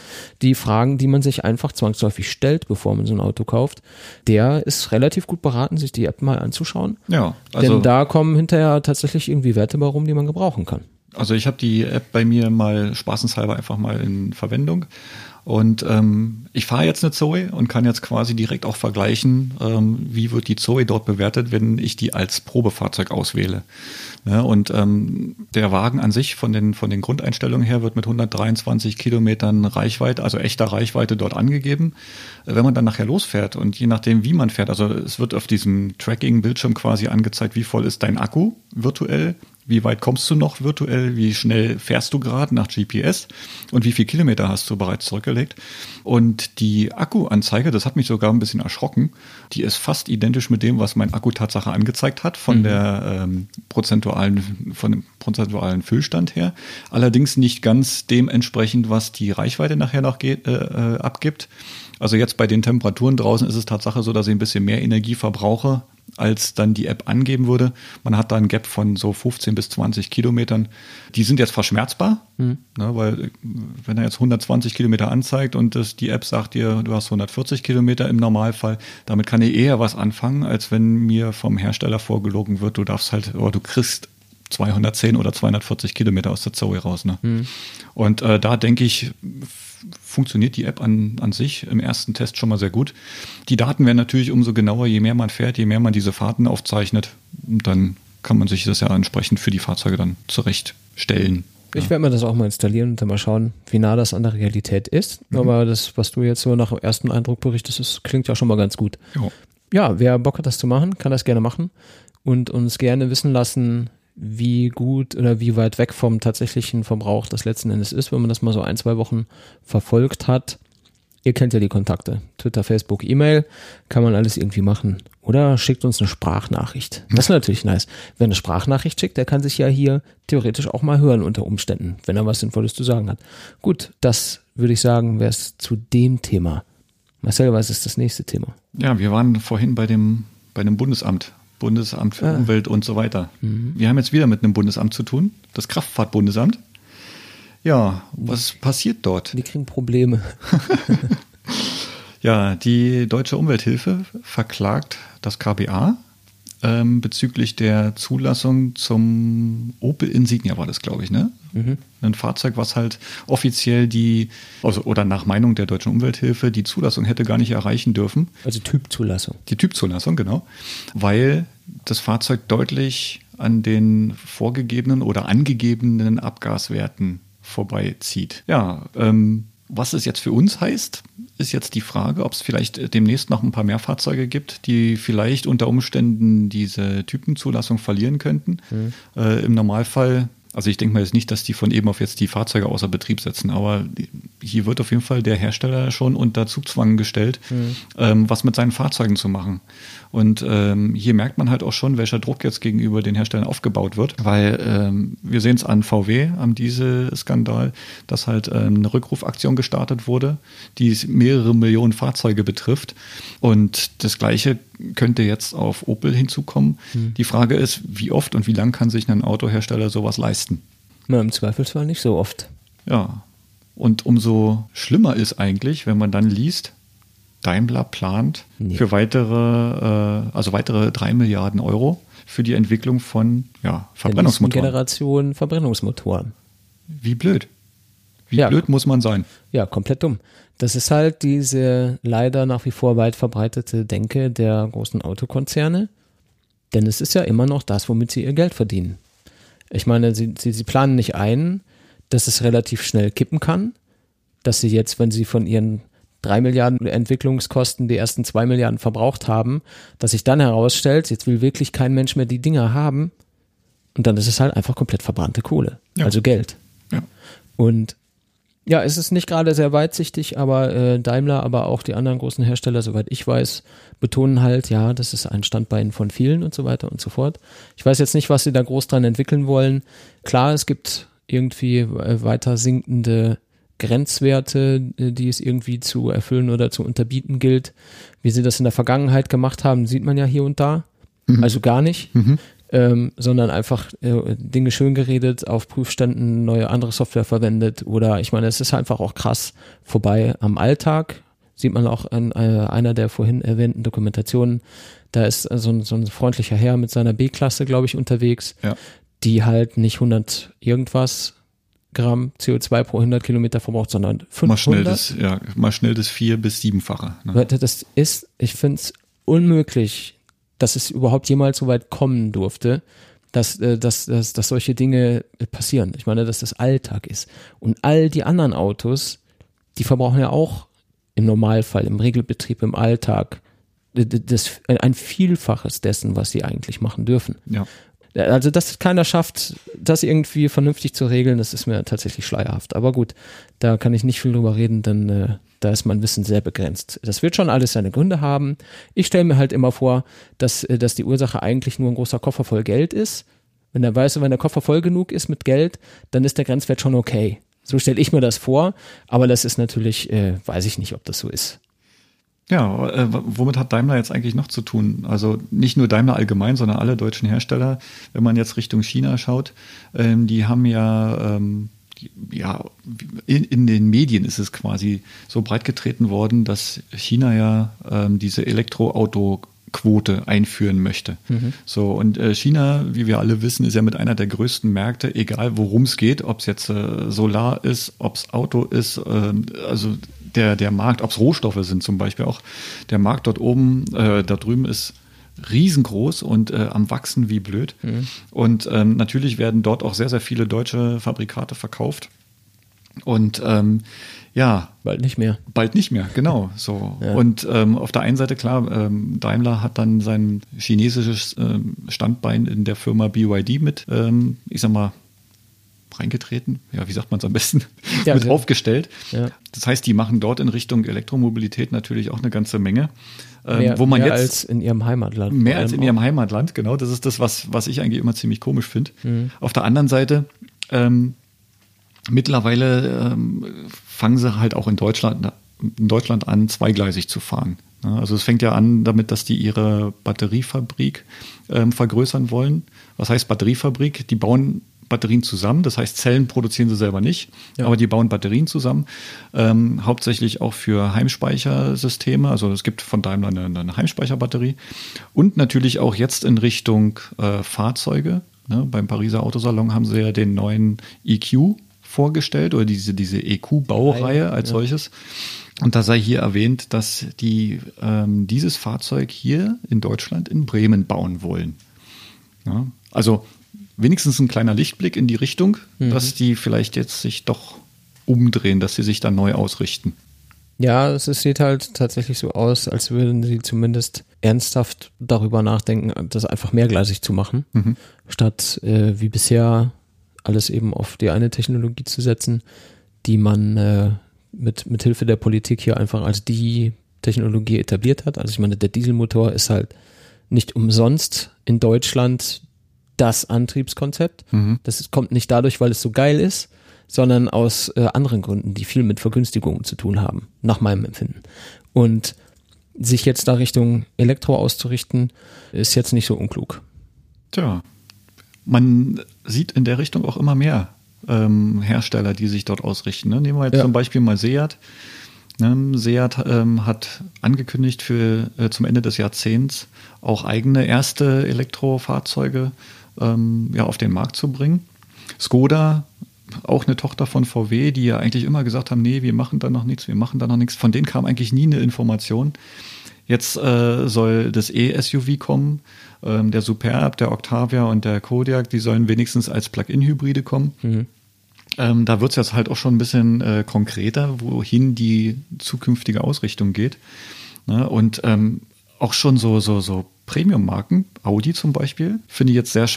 Die Fragen, die man sich einfach zwangsläufig stellt, bevor man so ein Auto kauft, der ist relativ gut beraten, sich die App mal anzuschauen. Ja, also Denn da kommen hinterher tatsächlich irgendwie Werte bei rum, die man gebrauchen kann. Also ich habe die App bei mir mal spaßenshalber einfach mal in Verwendung und ähm, ich fahre jetzt eine Zoe und kann jetzt quasi direkt auch vergleichen, ähm, wie wird die Zoe dort bewertet, wenn ich die als Probefahrzeug auswähle. Ja, und ähm, der Wagen an sich von den, von den Grundeinstellungen her wird mit 123 Kilometern Reichweite, also echter Reichweite dort angegeben. Wenn man dann nachher losfährt und je nachdem, wie man fährt, also es wird auf diesem Tracking-Bildschirm quasi angezeigt, wie voll ist dein Akku virtuell, wie weit kommst du noch virtuell, wie schnell fährst du gerade nach GPS und wie viele Kilometer hast du bereits zurückgelegt. Und die Akkuanzeige, das hat mich sogar ein bisschen erschrocken, die ist fast identisch mit dem, was mein Akku Tatsache angezeigt hat, von mhm. der ähm, prozentualen, von dem prozentualen Füllstand her. Allerdings nicht ganz dementsprechend, was die Reichweite nachher noch geht, äh, äh, abgibt. Also jetzt bei den Temperaturen draußen ist es Tatsache so, dass ich ein bisschen mehr Energie verbrauche als dann die App angeben würde. Man hat da ein Gap von so 15 bis 20 Kilometern. Die sind jetzt verschmerzbar, mhm. ne, weil wenn er jetzt 120 Kilometer anzeigt und das, die App sagt dir, du hast 140 Kilometer im Normalfall, damit kann ich eher was anfangen, als wenn mir vom Hersteller vorgelogen wird, du darfst halt, oder du kriegst 210 oder 240 Kilometer aus der Zoe raus. Ne? Mhm. Und äh, da denke ich, funktioniert die App an, an sich im ersten Test schon mal sehr gut. Die Daten werden natürlich umso genauer, je mehr man fährt, je mehr man diese Fahrten aufzeichnet. Und dann kann man sich das ja entsprechend für die Fahrzeuge dann zurechtstellen. Ich ja. werde mir das auch mal installieren und dann mal schauen, wie nah das an der Realität ist. Mhm. Aber das, was du jetzt so nach dem ersten Eindruck berichtest, das klingt ja schon mal ganz gut. Jo. Ja, wer Bock hat, das zu machen, kann das gerne machen und uns gerne wissen lassen, wie gut oder wie weit weg vom tatsächlichen Verbrauch das letzten Endes ist, wenn man das mal so ein, zwei Wochen verfolgt hat. Ihr kennt ja die Kontakte. Twitter, Facebook, E-Mail, kann man alles irgendwie machen. Oder schickt uns eine Sprachnachricht. Das ist natürlich nice. Wer eine Sprachnachricht schickt, der kann sich ja hier theoretisch auch mal hören unter Umständen, wenn er was Sinnvolles zu sagen hat. Gut, das würde ich sagen, wäre es zu dem Thema. Marcel, was ist das nächste Thema? Ja, wir waren vorhin bei dem, bei dem Bundesamt Bundesamt für ah. Umwelt und so weiter. Mhm. Wir haben jetzt wieder mit einem Bundesamt zu tun, das Kraftfahrtbundesamt. Ja, was passiert dort? Die kriegen Probleme. ja, die Deutsche Umwelthilfe verklagt das KBA ähm, bezüglich der Zulassung zum Opel Insignia war das, glaube ich, ne? Mhm. Ein Fahrzeug, was halt offiziell die, also, oder nach Meinung der Deutschen Umwelthilfe, die Zulassung hätte gar nicht erreichen dürfen. Also Typzulassung. Die Typzulassung, genau. Weil das Fahrzeug deutlich an den vorgegebenen oder angegebenen Abgaswerten vorbeizieht. Ja, ähm, was es jetzt für uns heißt, ist jetzt die Frage, ob es vielleicht demnächst noch ein paar mehr Fahrzeuge gibt, die vielleicht unter Umständen diese Typenzulassung verlieren könnten. Mhm. Äh, Im Normalfall also ich denke mal jetzt nicht, dass die von eben auf jetzt die Fahrzeuge außer Betrieb setzen, aber hier wird auf jeden Fall der Hersteller schon unter Zugzwang gestellt, mhm. ähm, was mit seinen Fahrzeugen zu machen. Und ähm, hier merkt man halt auch schon, welcher Druck jetzt gegenüber den Herstellern aufgebaut wird, weil ähm, wir sehen es an VW, am Diesel-Skandal, dass halt ähm, eine Rückrufaktion gestartet wurde, die mehrere Millionen Fahrzeuge betrifft. Und das Gleiche könnte jetzt auf Opel hinzukommen. Mhm. Die Frage ist, wie oft und wie lang kann sich ein Autohersteller sowas leisten? Na, im Zweifelsfall nicht so oft. Ja. Und umso schlimmer ist eigentlich, wenn man dann liest, Daimler plant nee. für weitere, äh, also weitere drei Milliarden Euro für die Entwicklung von ja, Verbrennungsmotoren. Generation Verbrennungsmotoren. Wie blöd. Wie Ja. blöd muss man sein? Ja, komplett dumm. Das ist halt diese leider nach wie vor weit verbreitete Denke der großen Autokonzerne. Denn es ist ja immer noch das, womit sie ihr Geld verdienen. Ich meine, sie, sie, sie planen nicht ein, dass es relativ schnell kippen kann, dass sie jetzt, wenn sie von ihren drei Milliarden Entwicklungskosten die ersten zwei Milliarden verbraucht haben, dass sich dann herausstellt, jetzt will wirklich kein Mensch mehr die Dinger haben. Und dann ist es halt einfach komplett verbrannte Kohle. Ja. Also Geld. Ja. Und ja, es ist nicht gerade sehr weitsichtig, aber äh, Daimler, aber auch die anderen großen Hersteller, soweit ich weiß, betonen halt, ja, das ist ein Standbein von vielen und so weiter und so fort. Ich weiß jetzt nicht, was sie da groß dran entwickeln wollen. Klar, es gibt irgendwie äh, weiter sinkende Grenzwerte, äh, die es irgendwie zu erfüllen oder zu unterbieten gilt. Wie sie das in der Vergangenheit gemacht haben, sieht man ja hier und da. Also gar nicht ähm, sondern einfach äh, Dinge schön geredet, auf Prüfständen neue andere Software verwendet oder ich meine, es ist einfach auch krass vorbei am Alltag. Sieht man auch an äh, einer der vorhin erwähnten Dokumentationen. Da ist äh, so ein, so ein freundlicher Herr mit seiner B-Klasse, glaube ich, unterwegs, Ja. die halt nicht 100 irgendwas Gramm CO2 pro 100 Kilometer verbraucht, sondern 500. Mal schnell das, ja, mal schnell das vier- bis siebenfache. Ne? Leute, das ist, ich finde es unmöglich, dass es überhaupt jemals so weit kommen durfte, dass, äh, dass, dass, dass solche Dinge äh, passieren. Ich meine, dass das Alltag ist. Und all die anderen Autos, die verbrauchen ja auch im Normalfall, im Regelbetrieb, im Alltag, das, ein Vielfaches dessen, was sie eigentlich machen dürfen. Ja. Also, dass keiner schafft, das irgendwie vernünftig zu regeln, das ist mir tatsächlich schleierhaft. Aber gut, da kann ich nicht viel drüber reden, denn äh, da ist mein Wissen sehr begrenzt. Das wird schon alles seine Gründe haben. Ich stelle mir halt immer vor, dass, äh, dass die Ursache eigentlich nur ein großer Koffer voll Geld ist. Wenn der weißt wenn der Koffer voll genug ist mit Geld, dann ist der Grenzwert schon okay. So stelle ich mir das vor, aber das ist natürlich, äh, weiß ich nicht, ob das so ist. Ja, äh, womit hat Daimler jetzt eigentlich noch zu tun? Also nicht nur Daimler allgemein, sondern alle deutschen Hersteller. Wenn man jetzt Richtung China schaut, ähm, die haben ja, ähm, die, ja in, in den Medien ist es quasi so breit getreten worden, dass China ja ähm, diese Elektroauto-Quote einführen möchte. So und äh, China, wie wir alle wissen, ist ja mit einer der größten Märkte, egal worum es geht, ob es jetzt äh, Solar ist, ob es Auto ist, ähm, also der, der Markt, ob es Rohstoffe sind zum Beispiel auch, der Markt dort oben, äh, da drüben ist riesengroß und äh, am wachsen wie blöd. Und ähm, natürlich werden dort auch sehr, sehr viele deutsche Fabrikate verkauft. Und ähm, ja, Bald nicht mehr. bald nicht mehr, genau. So. Ja. Und ähm, auf der einen Seite, klar, ähm, Daimler hat dann sein chinesisches ähm, Standbein in der Firma BYD mit, ähm, ich sag mal, reingetreten. Ja, wie sagt man es am besten? Ja, mit ja. aufgestellt. Ja. Das heißt, die machen dort in Richtung Elektromobilität natürlich auch eine ganze Menge. Ähm, Mehr, wo man mehr jetzt als in ihrem Heimatland. Mehr als in auch. ihrem Heimatland, genau. Das ist das, was, was ich eigentlich immer ziemlich komisch finde. Mhm. Auf der anderen Seite, ähm, mittlerweile ähm, fangen sie halt auch in Deutschland, in Deutschland an, zweigleisig zu fahren. Also es fängt ja an damit, dass die ihre Batteriefabrik ähm, vergrößern wollen. Was heißt Batteriefabrik? Die bauen Batterien zusammen, das heißt Zellen produzieren sie selber nicht, Ja. aber die bauen Batterien zusammen, ähm, hauptsächlich auch für Heimspeichersysteme. Also es gibt von Daimler eine, eine Heimspeicherbatterie und natürlich auch jetzt in Richtung äh, Fahrzeuge. Ne? Beim Pariser Autosalon haben sie ja den neuen EQ vorgestellt oder diese, diese EQ-Baureihe als Ja. solches. Und da sei hier erwähnt, dass die ähm, dieses Fahrzeug hier in Deutschland in Bremen bauen wollen. Ja, also wenigstens ein kleiner Lichtblick in die Richtung, dass die vielleicht jetzt sich doch umdrehen, dass sie sich dann neu ausrichten. Ja, es sieht halt tatsächlich so aus, als würden sie zumindest ernsthaft darüber nachdenken, das einfach mehrgleisig zu machen, statt äh, wie bisher alles eben auf die eine Technologie zu setzen, die man äh, mit, mit Hilfe der Politik hier einfach als die Technologie etabliert hat. Also ich meine, der Dieselmotor ist halt nicht umsonst in Deutschland das Antriebskonzept. Das ist, kommt nicht dadurch, weil es so geil ist, sondern aus äh, anderen Gründen, die viel mit Vergünstigungen zu tun haben, nach meinem Empfinden. Und sich jetzt da Richtung Elektro auszurichten, ist jetzt nicht so unklug. Tja, man sieht in der Richtung auch immer mehr ähm, Hersteller, die sich dort ausrichten. Ne? Nehmen wir jetzt Ja. zum Beispiel mal Seat. Ne? Seat ähm, hat angekündigt, für äh, zum Ende des Jahrzehnts auch eigene erste Elektrofahrzeuge ähm, ja, auf den Markt zu bringen. Skoda auch eine Tochter von VW, die ja eigentlich immer gesagt haben, nee, wir machen da noch nichts, wir machen da noch nichts. Von denen kam eigentlich nie eine Information. Jetzt äh, soll das E-SUV kommen. Ähm, der Superb, der Octavia und der Kodiak, die sollen wenigstens als Plug-in-Hybride kommen. Mhm. Ähm, da wird es jetzt halt auch schon ein bisschen äh, konkreter, wohin die zukünftige Ausrichtung geht. Ne? Und ähm, auch schon so, so, so Premium-Marken, Audi zum Beispiel, finde ich jetzt sehr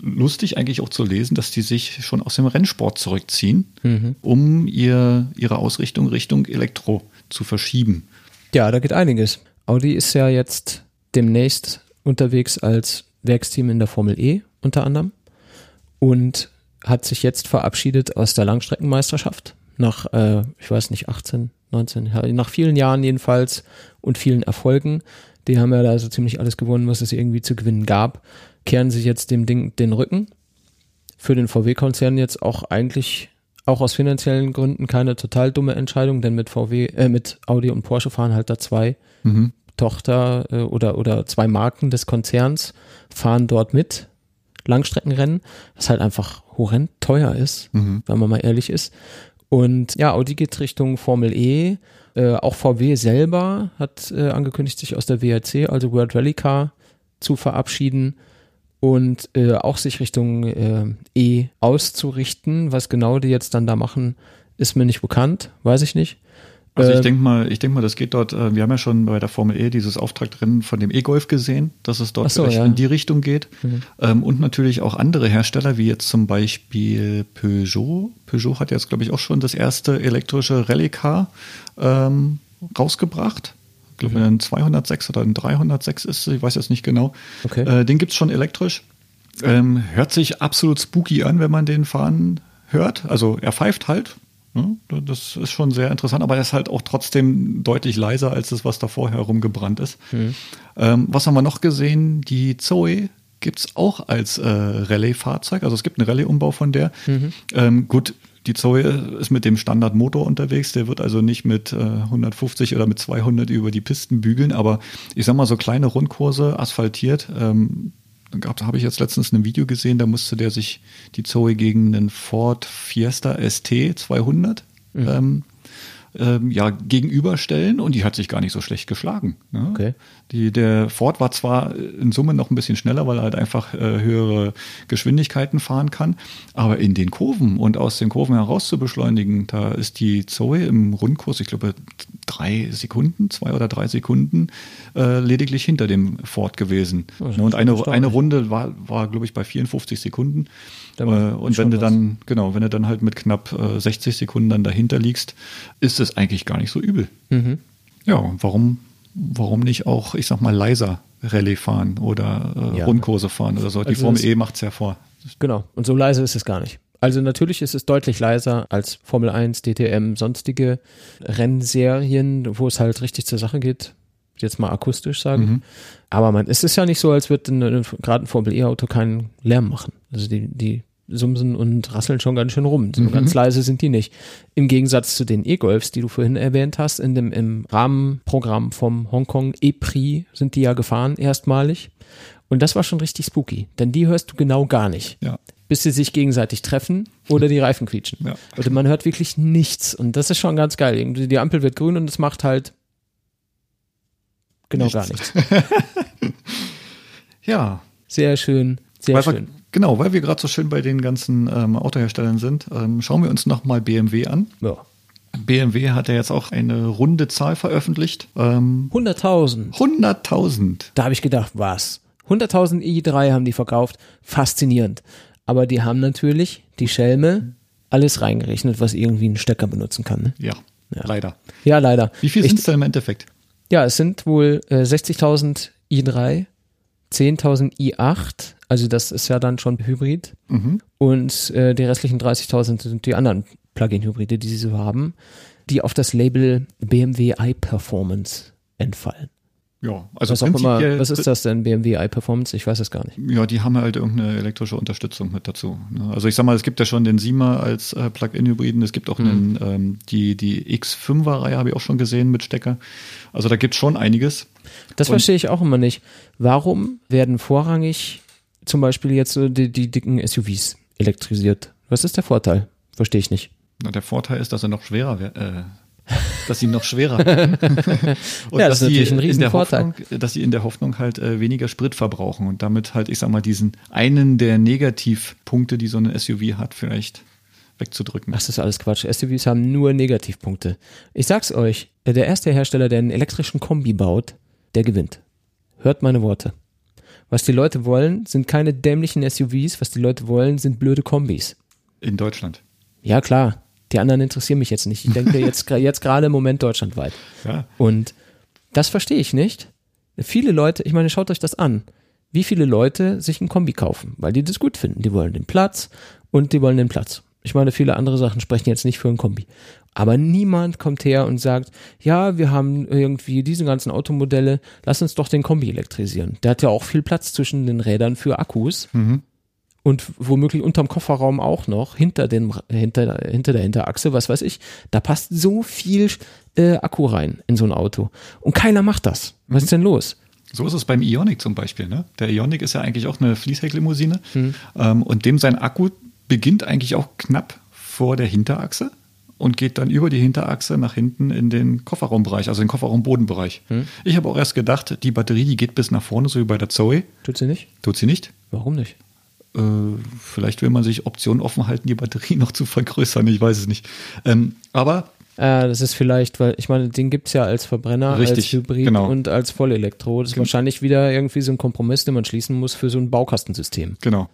lustig eigentlich auch zu lesen, dass die sich schon aus dem Rennsport zurückziehen, mhm. um ihr, ihre Ausrichtung Richtung Elektro zu verschieben. Ja, da geht einiges. Audi ist ja jetzt demnächst unterwegs als Werksteam in der Formel E unter anderem und hat sich jetzt verabschiedet aus der Langstreckenmeisterschaft nach, äh, ich weiß nicht, 18, 19, nach vielen Jahren jedenfalls und vielen Erfolgen. Die haben ja da so ziemlich alles gewonnen, was es irgendwie zu gewinnen gab kehren sich jetzt dem Ding den Rücken. Für den VW-Konzern jetzt auch eigentlich auch aus finanziellen Gründen keine total dumme Entscheidung, denn mit VW, äh, mit Audi und Porsche fahren halt da zwei mhm. Tochter äh, oder oder zwei Marken des Konzerns fahren dort mit Langstreckenrennen, was halt einfach horrend teuer ist, mhm. wenn man mal ehrlich ist. Und ja, Audi geht Richtung Formel E. Äh, auch VW selber hat äh, angekündigt, sich aus der WRC, also World Rally Car, zu verabschieden und äh, auch sich Richtung äh, E auszurichten. Was genau die jetzt dann da machen, ist mir nicht bekannt, weiß ich nicht. Also ich ähm, denke mal, ich denke mal, das geht dort, äh, wir haben ja schon bei der Formel E dieses Auftragrennen von dem E-Golf gesehen, dass es dort so, ja. in die Richtung geht. Mhm. Ähm, und natürlich auch andere Hersteller, wie jetzt zum Beispiel Peugeot. Peugeot hat jetzt, glaube ich, auch schon das erste elektrische Rallye-Car ähm, rausgebracht ich glaube, mhm. ein 206 oder ein 306 ist, ich weiß jetzt nicht genau. Okay. Äh, den gibt es schon elektrisch. Ähm, hört sich absolut spooky an, wenn man den fahren hört. Also er pfeift halt. Ne? Das ist schon sehr interessant, aber er ist halt auch trotzdem deutlich leiser als das, was da vorher rumgebrannt ist. Mhm. Ähm, was haben wir noch gesehen? Die Zoe gibt es auch als äh, Rallye-Fahrzeug. Also es gibt einen Rallye-Umbau von der. Mhm. Ähm, gut, die Zoe ist mit dem Standardmotor unterwegs, der wird also nicht mit äh, 150 oder mit 200 über die Pisten bügeln, aber ich sag mal so kleine Rundkurse asphaltiert. Ähm, habe ich jetzt letztens ein Video gesehen, da musste der sich die Zoe gegen einen Ford Fiesta ST 200 mhm. ähm, ähm, ja, gegenüberstellen und die hat sich gar nicht so schlecht geschlagen. Ne? Okay. Die, der Ford war zwar in Summe noch ein bisschen schneller, weil er halt einfach äh, höhere Geschwindigkeiten fahren kann, aber in den Kurven und aus den Kurven heraus zu beschleunigen, da ist die Zoe im Rundkurs, ich glaube, drei Sekunden, zwei oder drei Sekunden äh, lediglich hinter dem Ford gewesen. Ne? Und eine, eine Runde war, war glaube ich, bei 54 Sekunden. Äh, und wenn du dann, was. genau, wenn du dann halt mit knapp äh, 60 Sekunden dann dahinter liegst, ist es eigentlich gar nicht so übel. Mhm. Ja, warum, warum nicht auch, ich sag mal, leiser Rallye fahren oder äh, ja. Rundkurse fahren oder so? Die also Formel E macht es ja vor. Genau, und so leise ist es gar nicht. Also natürlich ist es deutlich leiser als Formel 1, DTM, sonstige Rennserien, wo es halt richtig zur Sache geht. Jetzt mal akustisch sagen. Mhm. Aber man, es ist ja nicht so, als würde gerade ein Formel E-Auto keinen Lärm machen. Also die, die sumsen und rasseln schon ganz schön rum. So mhm. ganz leise sind die nicht. Im Gegensatz zu den E-Golfs, die du vorhin erwähnt hast, in dem, im Rahmenprogramm vom Hongkong E-Prix sind die ja gefahren erstmalig. Und das war schon richtig spooky, denn die hörst du genau gar nicht. Ja. Bis sie sich gegenseitig treffen oder die Reifen quietschen. Ja. Also man hört wirklich nichts und das ist schon ganz geil. Die Ampel wird grün und es macht halt genau nichts. gar nichts. ja. Sehr schön, sehr weil schön. Genau, weil wir gerade so schön bei den ganzen ähm, Autoherstellern sind, ähm, schauen wir uns nochmal BMW an. Ja. BMW hat ja jetzt auch eine runde Zahl veröffentlicht. Ähm, 100.000. 100.000. Da habe ich gedacht, was? 100.000 i3 haben die verkauft. Faszinierend. Aber die haben natürlich, die Schelme, alles reingerechnet, was irgendwie einen Stecker benutzen kann. Ne? Ja, ja, leider. Ja, leider. Wie viel sind es denn im Endeffekt? Ja, es sind wohl äh, 60.000 i3, 10.000 i8, also das ist ja dann schon Hybrid. Mhm. Und äh, die restlichen 30.000 sind die anderen Plug-in-Hybride, die sie so haben, die auf das Label BMW iPerformance entfallen. Ja, also was, immer, was ist das denn, BMW iPerformance? Ich weiß es gar nicht. Ja, die haben halt irgendeine elektrische Unterstützung mit dazu. Ne? Also ich sag mal, es gibt ja schon den Sima als äh, Plug-in-Hybriden, es gibt auch mhm. einen, ähm, die, die X5er-Reihe habe ich auch schon gesehen mit Stecker. Also da gibt es schon einiges. Das Und verstehe ich auch immer nicht. Warum werden vorrangig zum Beispiel jetzt so die, die dicken SUVs elektrisiert? Was ist der Vorteil? Verstehe ich nicht. Na, der Vorteil ist, dass er noch schwerer wär, äh, dass sie noch schwerer werden. und Ja, das ist dass sie natürlich ein in der Riesenvorteil. Hoffnung, dass sie in der Hoffnung halt äh, weniger Sprit verbrauchen und damit halt, ich sag mal, diesen einen der Negativpunkte, die so ein SUV hat, vielleicht wegzudrücken. Ach, das ist alles Quatsch. SUVs haben nur Negativpunkte. Ich sag's euch, der erste Hersteller, der einen elektrischen Kombi baut, der gewinnt. Hört meine Worte. Was die Leute wollen, sind keine dämlichen SUVs. Was die Leute wollen, sind blöde Kombis. In Deutschland. Ja, klar. Die anderen interessieren mich jetzt nicht. Ich denke jetzt, jetzt gerade im Moment deutschlandweit. Ja. Und das verstehe ich nicht. Viele Leute, ich meine, schaut euch das an. Wie viele Leute sich ein Kombi kaufen, weil die das gut finden. Die wollen den Platz und die wollen den Platz. Ich meine, viele andere Sachen sprechen jetzt nicht für ein Kombi. Aber niemand kommt her und sagt, ja, wir haben irgendwie diese ganzen Automodelle, lass uns doch den Kombi elektrisieren. Der hat ja auch viel Platz zwischen den Rädern für Akkus und womöglich unterm Kofferraum auch noch, hinter, dem, hinter, hinter der Hinterachse, was weiß ich. Da passt so viel äh, Akku rein in so ein Auto. Und keiner macht das. Was ist denn los? So ist es beim Ionic zum Beispiel. Ne? Der Ionic ist ja eigentlich auch eine Fließhecklimousine Hm. ähm, und dem sein Akku beginnt eigentlich auch knapp vor der Hinterachse und geht dann über die Hinterachse nach hinten in den Kofferraumbereich, also den Kofferraumbodenbereich. Hm. Ich habe auch erst gedacht, die Batterie, die geht bis nach vorne, so wie bei der Zoe. Tut sie nicht? Tut sie nicht. Warum nicht? Äh, vielleicht will man sich Optionen offen halten, die Batterie noch zu vergrößern, ich weiß es nicht. Ähm, aber Äh, das ist vielleicht, weil ich meine, den gibt's ja als Verbrenner, als Richtig, Hybrid genau. und als Vollelektro. Das ist wahrscheinlich wieder irgendwie so ein Kompromiss, den man schließen muss für so ein Baukastensystem. genau,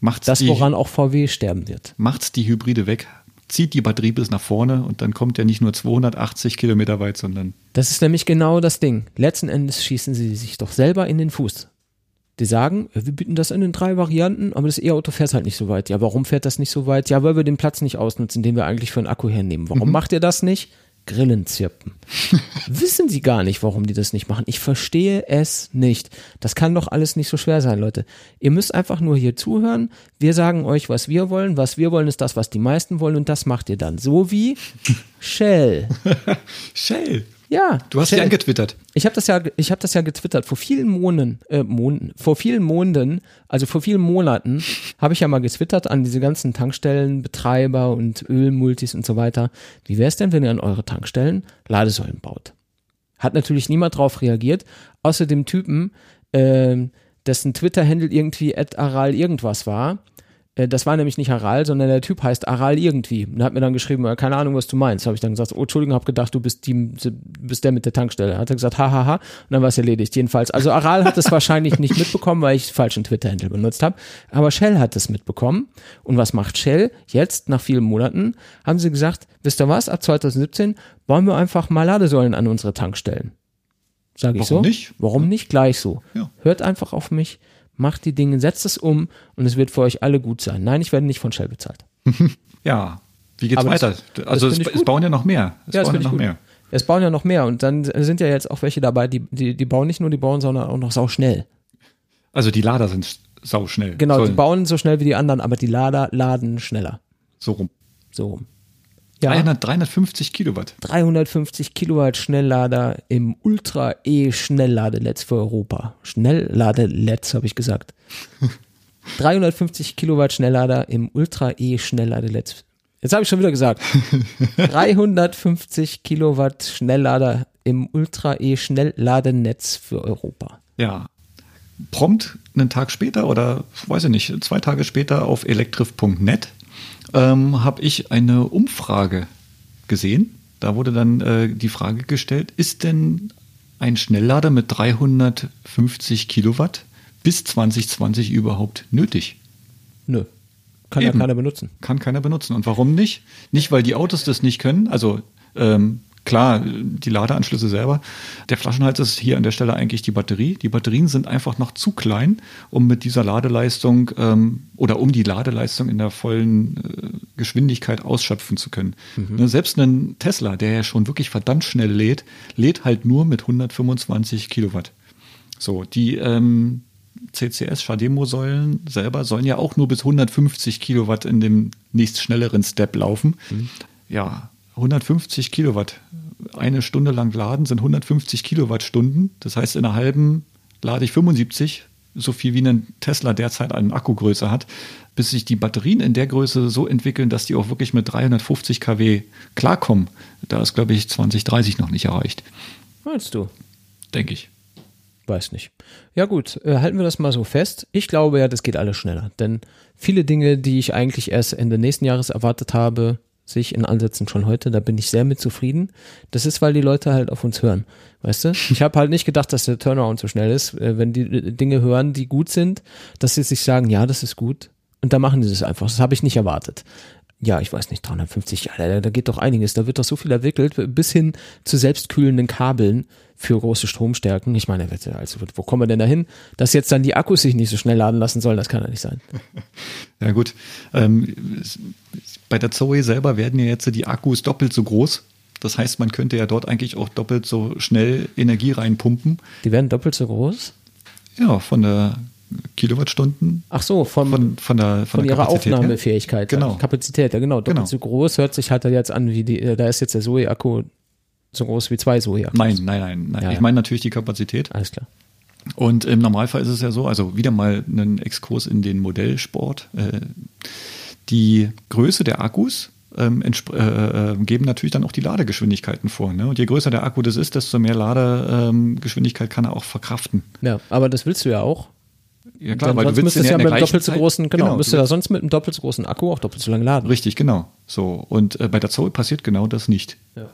macht's Das, die, woran auch VW sterben wird. macht's die Hybride weg, zieht die Batterie bis nach vorne und dann kommt er nicht nur 280 Kilometer weit, sondern Das ist nämlich genau das Ding. Letzten Endes schießen sie sich doch selber in den Fuß. Die sagen, wir bieten das in drei Varianten, aber das E-Auto fährt halt nicht so weit. Ja, warum fährt das nicht so weit? Ja, weil wir den Platz nicht ausnutzen, den wir eigentlich für einen Akku hernehmen. Warum macht ihr das nicht? Grillen zirpen. Wissen sie gar nicht, warum die das nicht machen. Ich verstehe es nicht. Das kann doch alles nicht so schwer sein, Leute. Ihr müsst einfach nur hier zuhören. Wir sagen euch, was wir wollen. Was wir wollen, ist das, was die meisten wollen und das macht ihr dann. So wie Shell. Shell. Ja. Du hast ja angetwittert. Ich habe das ja, ich habe das ja getwittert vor vielen Monaten, äh, Monaten, vor vielen Monaten, also vor vielen Monaten habe ich ja mal getwittert an diese ganzen Tankstellenbetreiber und Ölmultis und so weiter. Wie wäre es denn, wenn ihr an eure Tankstellen Ladesäulen baut? Hat natürlich niemand drauf reagiert, außer dem Typen, ähm, dessen Twitter-Handle irgendwie at aral irgendwas war. Äh, Das war nämlich nicht Aral, sondern der Typ heißt Aral irgendwie. Und hat mir dann geschrieben, keine Ahnung, was du meinst. Habe ich dann gesagt, oh, Entschuldigung, hab gedacht, du bist, die, bist der mit der Tankstelle. Hat er gesagt, hahaha. Und dann war es erledigt. Jedenfalls, also Aral hat es wahrscheinlich nicht mitbekommen, weil ich falschen Twitter-Handle benutzt habe. Aber Shell hat es mitbekommen. Und was macht Shell? Jetzt, nach vielen Monaten, haben sie gesagt, wisst ihr was, ab 2017 wollen wir einfach mal Ladesäulen an unsere Tankstellen. Sag ich Warum so? nicht? Warum nicht gleich so? Ja. Hört einfach auf mich, macht die Dinge, setzt es um und es wird für euch alle gut sein. Nein, ich werde nicht von Shell bezahlt. Ja. Wie geht's Aber das- weiter? das also es, ich es gut. bauen ja noch mehr. Es Ja, das bauen ja noch gut. mehr. Es bauen ja noch mehr und dann sind ja jetzt auch welche dabei, die, die, die bauen nicht nur die bauen, sondern auch noch sau schnell. Also die Lader sind sau schnell. Genau, die Sollen bauen so schnell wie die anderen, aber die Lader laden schneller. so rum. So rum. Ja, 300, 350 Kilowatt. 350 Kilowatt Schnelllader im Ultra E Schnellladenetz für Europa. Schnellladenetz habe ich gesagt. 350 Kilowatt Schnelllader im Ultra E Schnellladenetz. Jetzt habe ich schon wieder gesagt. 350 Kilowatt Schnelllader im Ultra E Schnellladenetz für Europa. Ja. Prompt einen Tag später oder weiß ich nicht, zwei Tage später auf elektrif.net ähm, habe ich eine Umfrage gesehen. Da wurde dann äh, die Frage gestellt, ist denn ein Schnelllader mit 350 Kilowatt bis 2020 überhaupt nötig? Nö. Kann Eben. ja keiner benutzen. Kann keiner benutzen. Und warum nicht? Nicht, weil die Autos das nicht können. Also ähm, klar, die Ladeanschlüsse selber. Der Flaschenhals ist hier an der Stelle eigentlich die Batterie. Die Batterien sind einfach noch zu klein, um mit dieser Ladeleistung ähm, oder um die Ladeleistung in der vollen äh, Geschwindigkeit ausschöpfen zu können. Ne, selbst ein Tesla, der ja schon wirklich verdammt schnell lädt, lädt halt nur mit 125 Kilowatt. So, die ähm, CCS Schademo-Säulen selber sollen ja auch nur bis 150 Kilowatt in dem nächst schnelleren Step laufen. Ja, 150 Kilowatt. Eine Stunde lang laden sind 150 Kilowattstunden. Das heißt, in einer halben lade ich 75 so viel wie ein Tesla derzeit an Akkugröße hat, bis sich die Batterien in der Größe so entwickeln, dass die auch wirklich mit 350 kW klarkommen. Da ist, glaube ich, 2030 noch nicht erreicht. Meinst du? Denke ich. Weiß nicht. Ja gut, äh, halten wir das mal so fest. Ich glaube ja, das geht alles schneller. Denn viele Dinge, die ich eigentlich erst Ende nächsten Jahres erwartet habe, sehe ich in Ansätzen schon heute. Da bin ich sehr mit zufrieden. Das ist, weil die Leute halt auf uns hören. Weißt du? Ich habe halt nicht gedacht, dass der Turnaround so schnell ist. Äh, wenn die äh, Dinge hören, die gut sind, dass sie sich sagen, ja, das ist gut. Und dann machen sie das einfach. Das habe ich nicht erwartet ja, ich weiß nicht, 350, ja, da, da geht doch einiges. Da wird doch so viel entwickelt, bis hin zu selbstkühlenden Kabeln für große Stromstärken. Ich meine, also, wo kommen wir denn dahin? Dass jetzt dann die Akkus sich nicht so schnell laden lassen sollen, das kann ja nicht sein. Ja gut, ähm, bei der Zoe selber werden ja jetzt die Akkus doppelt so groß. Das heißt, man könnte ja dort eigentlich auch doppelt so schnell Energie reinpumpen. Die werden doppelt so groß? Ja, von der Kilowattstunden. Ach so, vom, von, von, der, von, von der ihrer Aufnahmefähigkeit. Genau. Kapazität, ja genau. Doppelt Genau. so groß hört sich halt jetzt an, wie die, da ist jetzt der Zoe-Akku so groß wie zwei Zoe-Akkus. Nein, nein, nein, nein. Ja, ich meine natürlich die Kapazität. Alles klar. Und im Normalfall ist es ja so, also wieder mal einen Exkurs in den Modellsport. Äh, die Größe der Akkus ähm, äh, äh, geben natürlich dann auch die Ladegeschwindigkeiten vor. Ne? Und je größer der Akku das ist, desto mehr Ladegeschwindigkeit kann er auch verkraften. Ja, aber das willst du ja auch. Ja Denn ihn müsstest du ja in mit einem doppelt so großen, genau, müsstest du da willst- sonst mit einem doppelt so großen Akku auch doppelt so lange laden. Richtig, genau. So. Und äh, bei der Zoe passiert genau das nicht. Ja.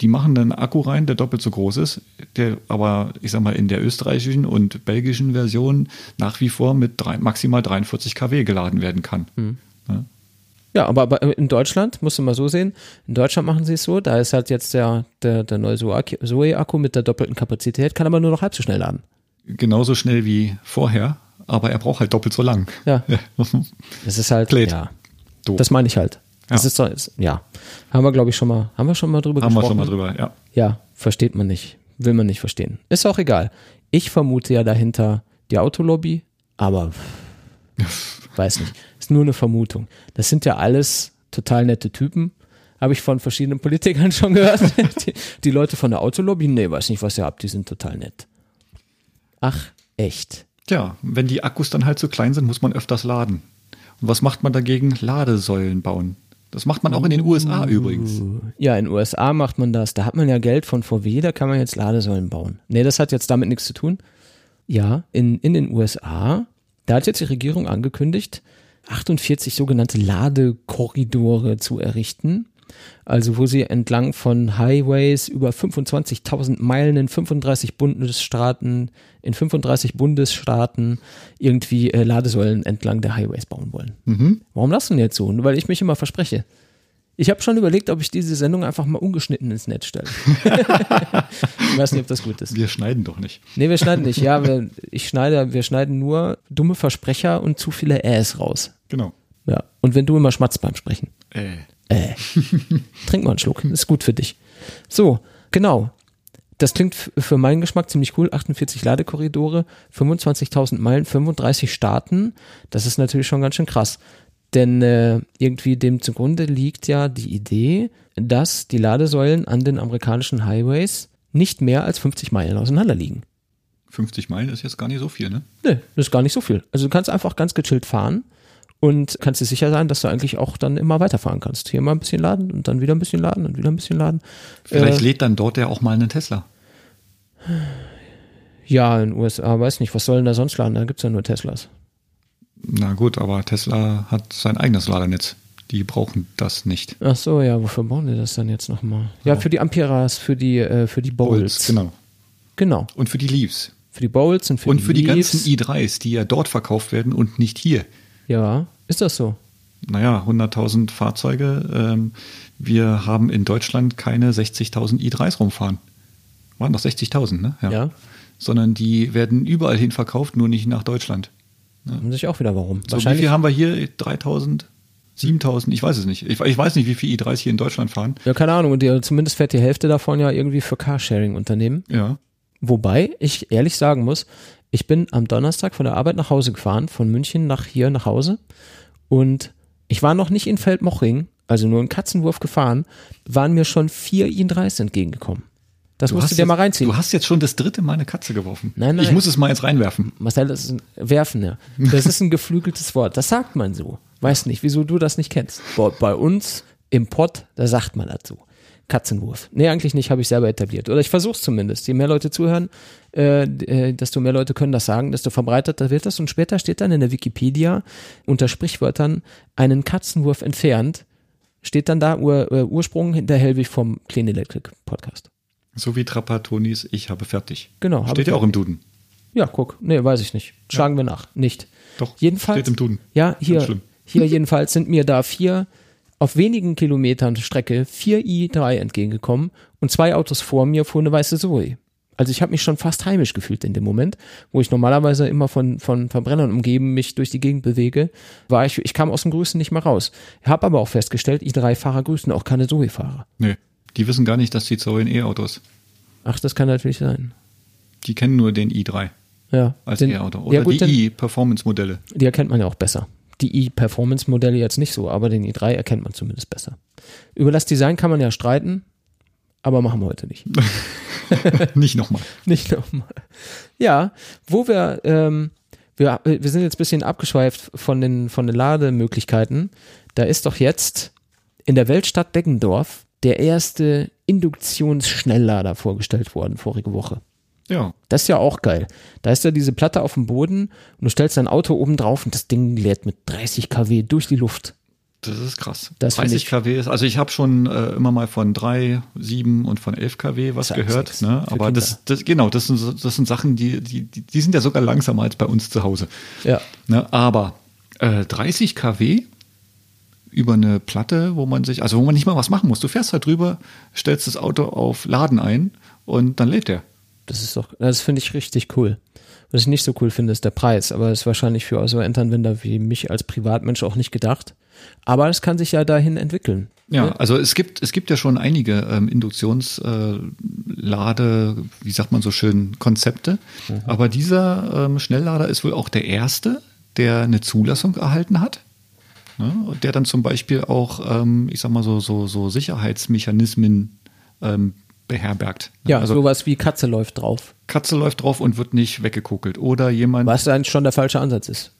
Die machen einen Akku rein, der doppelt so groß ist, der aber, ich sag mal, in der österreichischen und belgischen Version nach wie vor mit drei, maximal 43 kW geladen werden kann. Mhm. Ja. Ja, aber, aber in Deutschland, musst du mal so sehen, in Deutschland machen sie es so, da ist halt jetzt der, der, der neue Zoe- Zoe-Akku mit der doppelten Kapazität, kann aber nur noch halb so schnell laden. Genauso schnell wie vorher, aber er braucht halt doppelt so lang. Ja. Das ist halt, Blöd. ja, Doof. das meine ich halt. Das Ja. ist doch, ist, ja. Haben wir, glaube ich, schon mal, haben wir schon mal drüber Haben wir gesprochen. schon mal drüber, ja. Ja, versteht man nicht. Will man nicht verstehen. Ist auch egal. Ich vermute ja dahinter die Autolobby, aber weiß nicht. Ist nur eine Vermutung. Das sind ja alles total nette Typen. Habe ich von verschiedenen Politikern schon gehört. die, die Leute von der Autolobby, nee, weiß nicht, was ihr habt, die sind total nett. Ach, echt. Tja, wenn die Akkus dann halt so klein sind, muss man öfters laden. Und was macht man dagegen? Ladesäulen bauen. Das macht man auch in den USA übrigens. Ja, in den USA macht man das. Da hat man ja Geld von VW, da kann man jetzt Ladesäulen bauen. Nee, das hat jetzt damit nichts zu tun. Ja, in, in den USA, da hat jetzt die Regierung angekündigt, 48 sogenannte Ladekorridore zu errichten. Also wo sie entlang von Highways über 25.000 Meilen in 35 Bundesstaaten, in 35 Bundesstaaten irgendwie äh, Ladesäulen entlang der Highways bauen wollen. Warum das denn jetzt so? Nur weil ich mich immer verspreche. Ich habe schon überlegt, ob ich diese Sendung einfach mal ungeschnitten ins Netz stelle. ich weiß nicht, ob das gut ist. Wir schneiden doch nicht. Nee, wir schneiden nicht. Ja, wir, ich schneide, wir schneiden nur dumme Versprecher und zu viele Äs raus. Genau. Ja. Und wenn du immer schmatzt beim Sprechen. Äh. Äh. Trink mal einen Schluck. Ist gut für dich. So, genau. Das klingt für meinen Geschmack ziemlich cool. 48 Ladekorridore, 25.000 Meilen, 35 Staaten. Das ist natürlich schon ganz schön krass. Denn äh, irgendwie dem zugrunde liegt ja die Idee, dass die Ladesäulen an den amerikanischen Highways nicht mehr als 50 Meilen auseinander liegen. 50 Meilen ist jetzt gar nicht so viel, ne? Nee, das ist gar nicht so viel. Also du kannst einfach ganz gechillt fahren und kannst dir sicher sein, dass du eigentlich auch dann immer weiterfahren kannst. Hier mal ein bisschen laden und dann wieder ein bisschen laden und wieder ein bisschen laden. Vielleicht Äh, lädt dann dort ja auch mal einen Tesla. ja, in den USA, weiß nicht, was soll denn da sonst laden? Da gibt's ja nur Teslas. Na gut, aber Tesla hat sein eigenes Ladernetz. Die brauchen das nicht. Ach so, ja, wofür bauen die das dann jetzt nochmal? Ja, für die Amperas, für die, äh, für die Bowls. Genau. Genau. Und für die Leaves. Für die Bowls und für und die für die ganzen i3s, die ja dort verkauft werden und nicht hier. Ja, ist das so? Naja, 100.000 Fahrzeuge. Ähm, wir haben in Deutschland keine 60.000 i3s rumfahren. Waren doch 60.000, ne? Ja. Sondern die werden überall hin verkauft, nur nicht nach Deutschland. Haben sich auch wieder warum. So, wie viel haben wir hier? 3.000? 7.000? Ich weiß es nicht. Ich, ich weiß nicht, wie viele i3s hier in Deutschland fahren. Ja, keine Ahnung. Und die, zumindest fährt die Hälfte davon ja irgendwie für Carsharing-Unternehmen. Ja. Wobei ich ehrlich sagen muss, ich bin am Donnerstag von der Arbeit nach Hause gefahren, von München nach hier nach Hause. Und ich war noch nicht in Feldmochring, also nur in Katzenwurf gefahren, waren mir schon vier i3s entgegengekommen. Das Du musst du dir jetzt, mal reinziehen. Du hast jetzt schon das dritte Mal eine Katze geworfen. Nein, nein. Ich muss es mal jetzt reinwerfen. Marcel, das ist ein Werfen, ja. Das ist ein geflügeltes Wort. Das sagt man so. Weiß nicht, wieso du das nicht kennst. Bei, bei uns im Pott, da sagt man dazu. Katzenwurf. Nee, eigentlich nicht, habe ich selber etabliert. Oder ich versuche es zumindest. Je mehr Leute zuhören, äh, äh, desto mehr Leute können das sagen, desto verbreiteter wird das. Und später steht dann in der Wikipedia unter Sprichwörtern einen Katzenwurf entfernt. Steht dann da Ur, äh, Ursprung hinter Hellwig vom Clean Electric Podcast. So wie Trapatonis, ich habe fertig. Genau, Steht ja auch im Duden. Ja, guck. Nee, weiß ich nicht. Schlagen wir nach. Nicht. Doch, Jedenfalls. steht im Duden. Ja, hier, hier jedenfalls sind mir da vier, auf wenigen Kilometern Strecke, vier i3 entgegengekommen und zwei Autos vor mir fuhr eine weiße Zoe. Also ich habe mich schon fast heimisch gefühlt in dem Moment, wo ich normalerweise immer von, von Verbrennern umgeben mich durch die Gegend bewege, war ich, ich kam aus dem Grüßen nicht mehr raus. Habe aber auch festgestellt, i3-Fahrer grüßen auch keine Zoe-Fahrer. Nee, die wissen gar nicht, dass die Zoe ein E-Autos. Ach, das kann natürlich sein. Die kennen nur den i3 Ja. als E-Auto. Oder ja, gut, die i-Performance-Modelle. Die erkennt man ja auch besser. Die i-Performance-Modelle jetzt nicht so, aber den i3 erkennt man zumindest besser. Über das Design kann man ja streiten, aber machen wir heute nicht. nicht nochmal. nicht nochmal. Ja, wo wir, ähm, wir, wir sind jetzt ein bisschen abgeschweift von den, von den Lademöglichkeiten. Da ist doch jetzt in der Weltstadt Deggendorf der erste Induktionsschnelllader vorgestellt worden vorige Woche. Ja, Das ist ja auch geil. Da ist ja diese Platte auf dem Boden und du stellst dein Auto oben drauf und das Ding lädt mit 30 kW durch die Luft. das ist krass. Das finde 30 ich- kW ist, also ich habe schon äh, immer mal von 3, 7 und von 11 kW was gehört. Ne? Aber das, das, genau, das sind, das sind Sachen, die, die, die die sind ja sogar langsamer als bei uns zu Hause. Ja. Ne? Aber äh, 30 kW über eine Platte, wo man sich, also wo man nicht mal was machen muss. Du fährst halt drüber, stellst das Auto auf Laden ein und dann lädt er. Das ist doch, das finde ich richtig cool. Was ich nicht so cool finde, ist der Preis, aber das ist wahrscheinlich für so Endanwender wie mich als Privatmensch auch nicht gedacht. Aber es kann sich ja dahin entwickeln. Ja, Ne? also es gibt, es gibt ja schon einige ähm, Induktionslade, äh, wie sagt man so schön, Konzepte. Mhm. Aber dieser ähm, Schnelllader ist wohl auch der erste, der eine Zulassung erhalten hat. Ne? Der dann zum Beispiel auch, ähm, ich sag mal so, so, so Sicherheitsmechanismen ähm, beherbergt. Ja, also sowas wie Katze läuft drauf. Katze läuft drauf und wird nicht weggekokelt. Oder jemand, Was eigentlich schon der falsche Ansatz ist.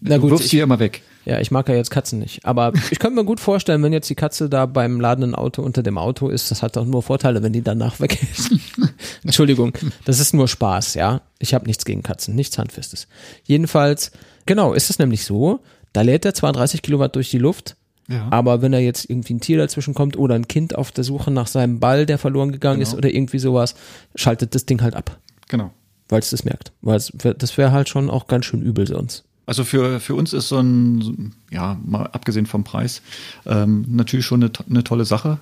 Na du gut, wirfst ich, die immer weg. ja, ich mag ja jetzt Katzen nicht. Aber ich könnte mir gut vorstellen, wenn jetzt die Katze da beim ladenden Auto unter dem Auto ist, das hat doch nur Vorteile, wenn die danach weg ist. Entschuldigung, das ist nur Spaß, ja. Ich habe nichts gegen Katzen, nichts Handfestes. Jedenfalls, genau, ist es nämlich so, da lädt er 32 Kilowatt durch die Luft, Ja. aber wenn da jetzt irgendwie ein Tier dazwischen kommt oder ein Kind auf der Suche nach seinem Ball, der verloren gegangen ist Genau. oder irgendwie sowas, schaltet das Ding halt ab, Genau. weil es das merkt. Weil es, das wäre halt schon auch ganz schön übel sonst. Also für, für uns ist so ein, ja, mal abgesehen vom Preis, ähm, natürlich schon eine, eine tolle Sache.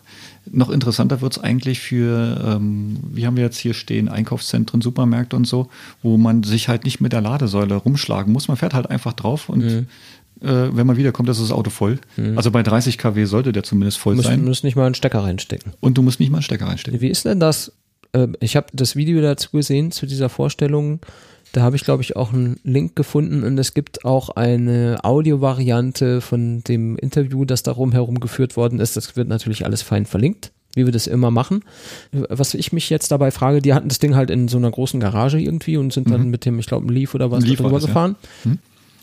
Noch interessanter wird's eigentlich für, ähm, wie haben wir jetzt hier stehen, Einkaufszentren, Supermärkte und so, wo man sich halt nicht mit der Ladesäule rumschlagen muss. Man fährt halt einfach drauf und Mhm. Äh, wenn man wiederkommt, ist das Auto voll. Also bei 30 kW sollte der zumindest voll Du sein. musst nicht mal einen Stecker reinstecken. Und du musst nicht mal einen Stecker reinstecken. Wie ist denn das? Äh, Ich habe das Video dazu gesehen, zu dieser Vorstellung. Da habe ich, glaube ich, auch einen Link gefunden und es gibt auch eine Audiovariante von dem Interview, das darum herum geführt worden ist. Das wird natürlich alles fein verlinkt, wie wir das immer machen. Was ich mich jetzt dabei frage, die hatten das Ding halt in so einer großen Garage irgendwie und sind dann mit dem, ich glaube, ein Leaf oder was Leaf drüber das, ja. gefahren.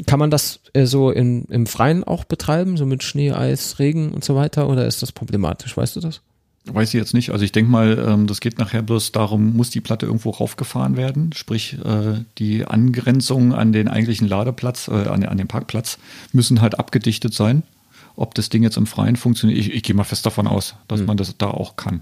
Kann man das äh, so in, im Freien auch betreiben, so mit Schnee, Eis, Regen und so weiter, oder ist das problematisch? Weißt du das? Weiß ich jetzt nicht. Also ich denke mal, ähm, das geht nachher bloß darum, muss die Platte irgendwo raufgefahren werden, sprich äh, die Angrenzungen an den eigentlichen Ladeplatz, äh, an, den- Parkplatz müssen halt abgedichtet sein. Ob das Ding jetzt im Freien funktioniert, ich, ich gehe mal fest davon aus, dass man das da auch kann.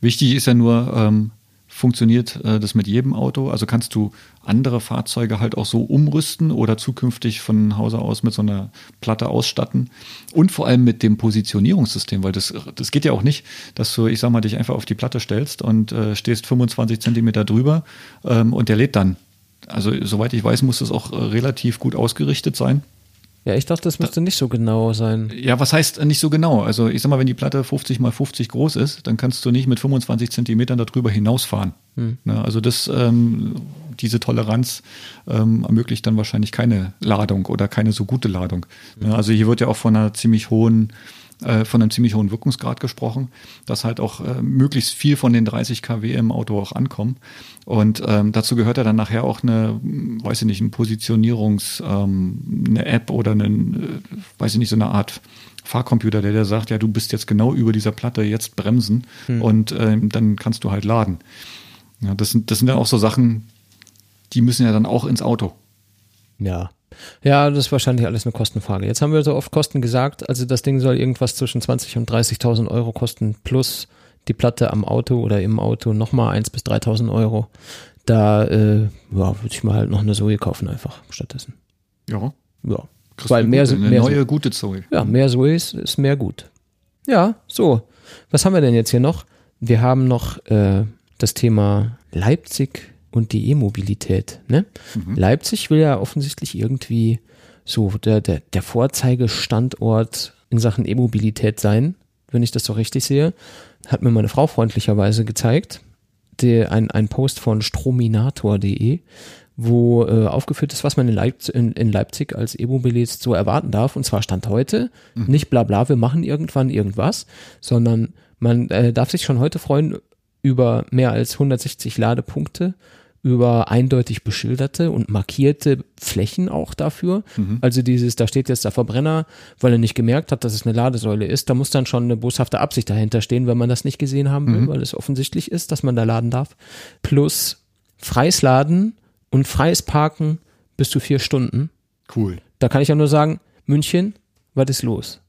Wichtig ist ja nur, ähm, funktioniert äh, das mit jedem Auto? Also kannst du andere Fahrzeuge halt auch so umrüsten oder zukünftig von Hause aus mit so einer Platte ausstatten? Und vor allem mit dem Positionierungssystem, weil das, das geht ja auch nicht, dass du, ich sag mal, dich einfach auf die Platte stellst und äh, stehst 25 Zentimeter drüber ähm, und der lädt dann. Also soweit ich weiß, muss das auch äh, relativ gut ausgerichtet sein. Ja, ich dachte, das müsste nicht so genau sein. Ja, was heißt nicht so genau? Also ich sag mal, wenn die Platte 50 mal 50 groß ist, dann kannst du nicht mit 25 Zentimetern darüber hinausfahren. Ne, also das, ähm, diese Toleranz ähm, ermöglicht dann wahrscheinlich keine Ladung oder keine so gute Ladung. Ne, also hier wird ja auch von einer ziemlich hohen äh, von einem ziemlich hohen Wirkungsgrad gesprochen, dass halt auch äh, möglichst viel von den 30 kW im Auto auch ankommen. Und ähm, dazu gehört ja dann nachher auch eine, weiß ich nicht, ein Positionierungs, ähm, eine App oder eine, äh, weiß ich nicht, so eine Art Fahrcomputer, der dir sagt, ja, du bist jetzt genau über dieser Platte, jetzt bremsen hm. und ähm, dann kannst du halt laden. Ja, das sind, das sind ja auch so Sachen, die müssen ja dann auch ins Auto. Ja. Ja, das ist wahrscheinlich alles eine Kostenfrage. Jetzt haben wir so oft Kosten gesagt, also das Ding soll irgendwas zwischen 20 und 30.000 Euro kosten, plus die Platte am Auto oder im Auto nochmal 1 bis 3.000 Euro. Da äh, ja, würde ich mal halt noch eine Zoe kaufen einfach stattdessen. Ja. Ja. Kriegst Weil mehr, gute, eine mehr neue gute Zoe. Ja, mehr Zoes ist mehr gut. Ja, so. Was haben wir denn jetzt hier noch? Wir haben noch äh, das Thema Leipzig und die E-Mobilität. Ne? Mhm. Leipzig will ja offensichtlich irgendwie so der, der, der Vorzeigestandort in Sachen E-Mobilität sein, wenn ich das so richtig sehe. Hat mir meine Frau freundlicherweise gezeigt. Die, ein, ein Post von strominator.de, wo äh, aufgeführt ist, was man in, Leipzig, in, in Leipzig als E-Mobilist so erwarten darf. Und zwar Stand heute, mhm. nicht bla bla, wir machen irgendwann irgendwas, sondern man äh, darf sich schon heute freuen über mehr als 160 Ladepunkte, über eindeutig beschilderte und markierte Flächen auch dafür. Mhm. Also dieses, da steht jetzt der Verbrenner, weil er nicht gemerkt hat, dass es eine Ladesäule ist. Da muss dann schon eine boshafte Absicht dahinter stehen, wenn man das nicht gesehen haben will, mhm. weil es offensichtlich ist, dass man da laden darf. Plus freies Laden und freies Parken bis zu vier Stunden. Cool. Da kann ich ja nur sagen, München, was ist los?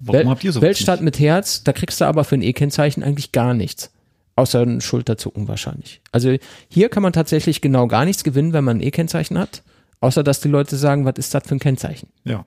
Warum Wel habt ihr so Weltstadt mit Herz, da kriegst du aber für ein E-Kennzeichen eigentlich gar nichts. Außer ein Schulterzucken wahrscheinlich. Also hier kann man tatsächlich genau gar nichts gewinnen, wenn man ein E-Kennzeichen hat. Außer dass die Leute sagen, was ist das für ein Kennzeichen? Ja.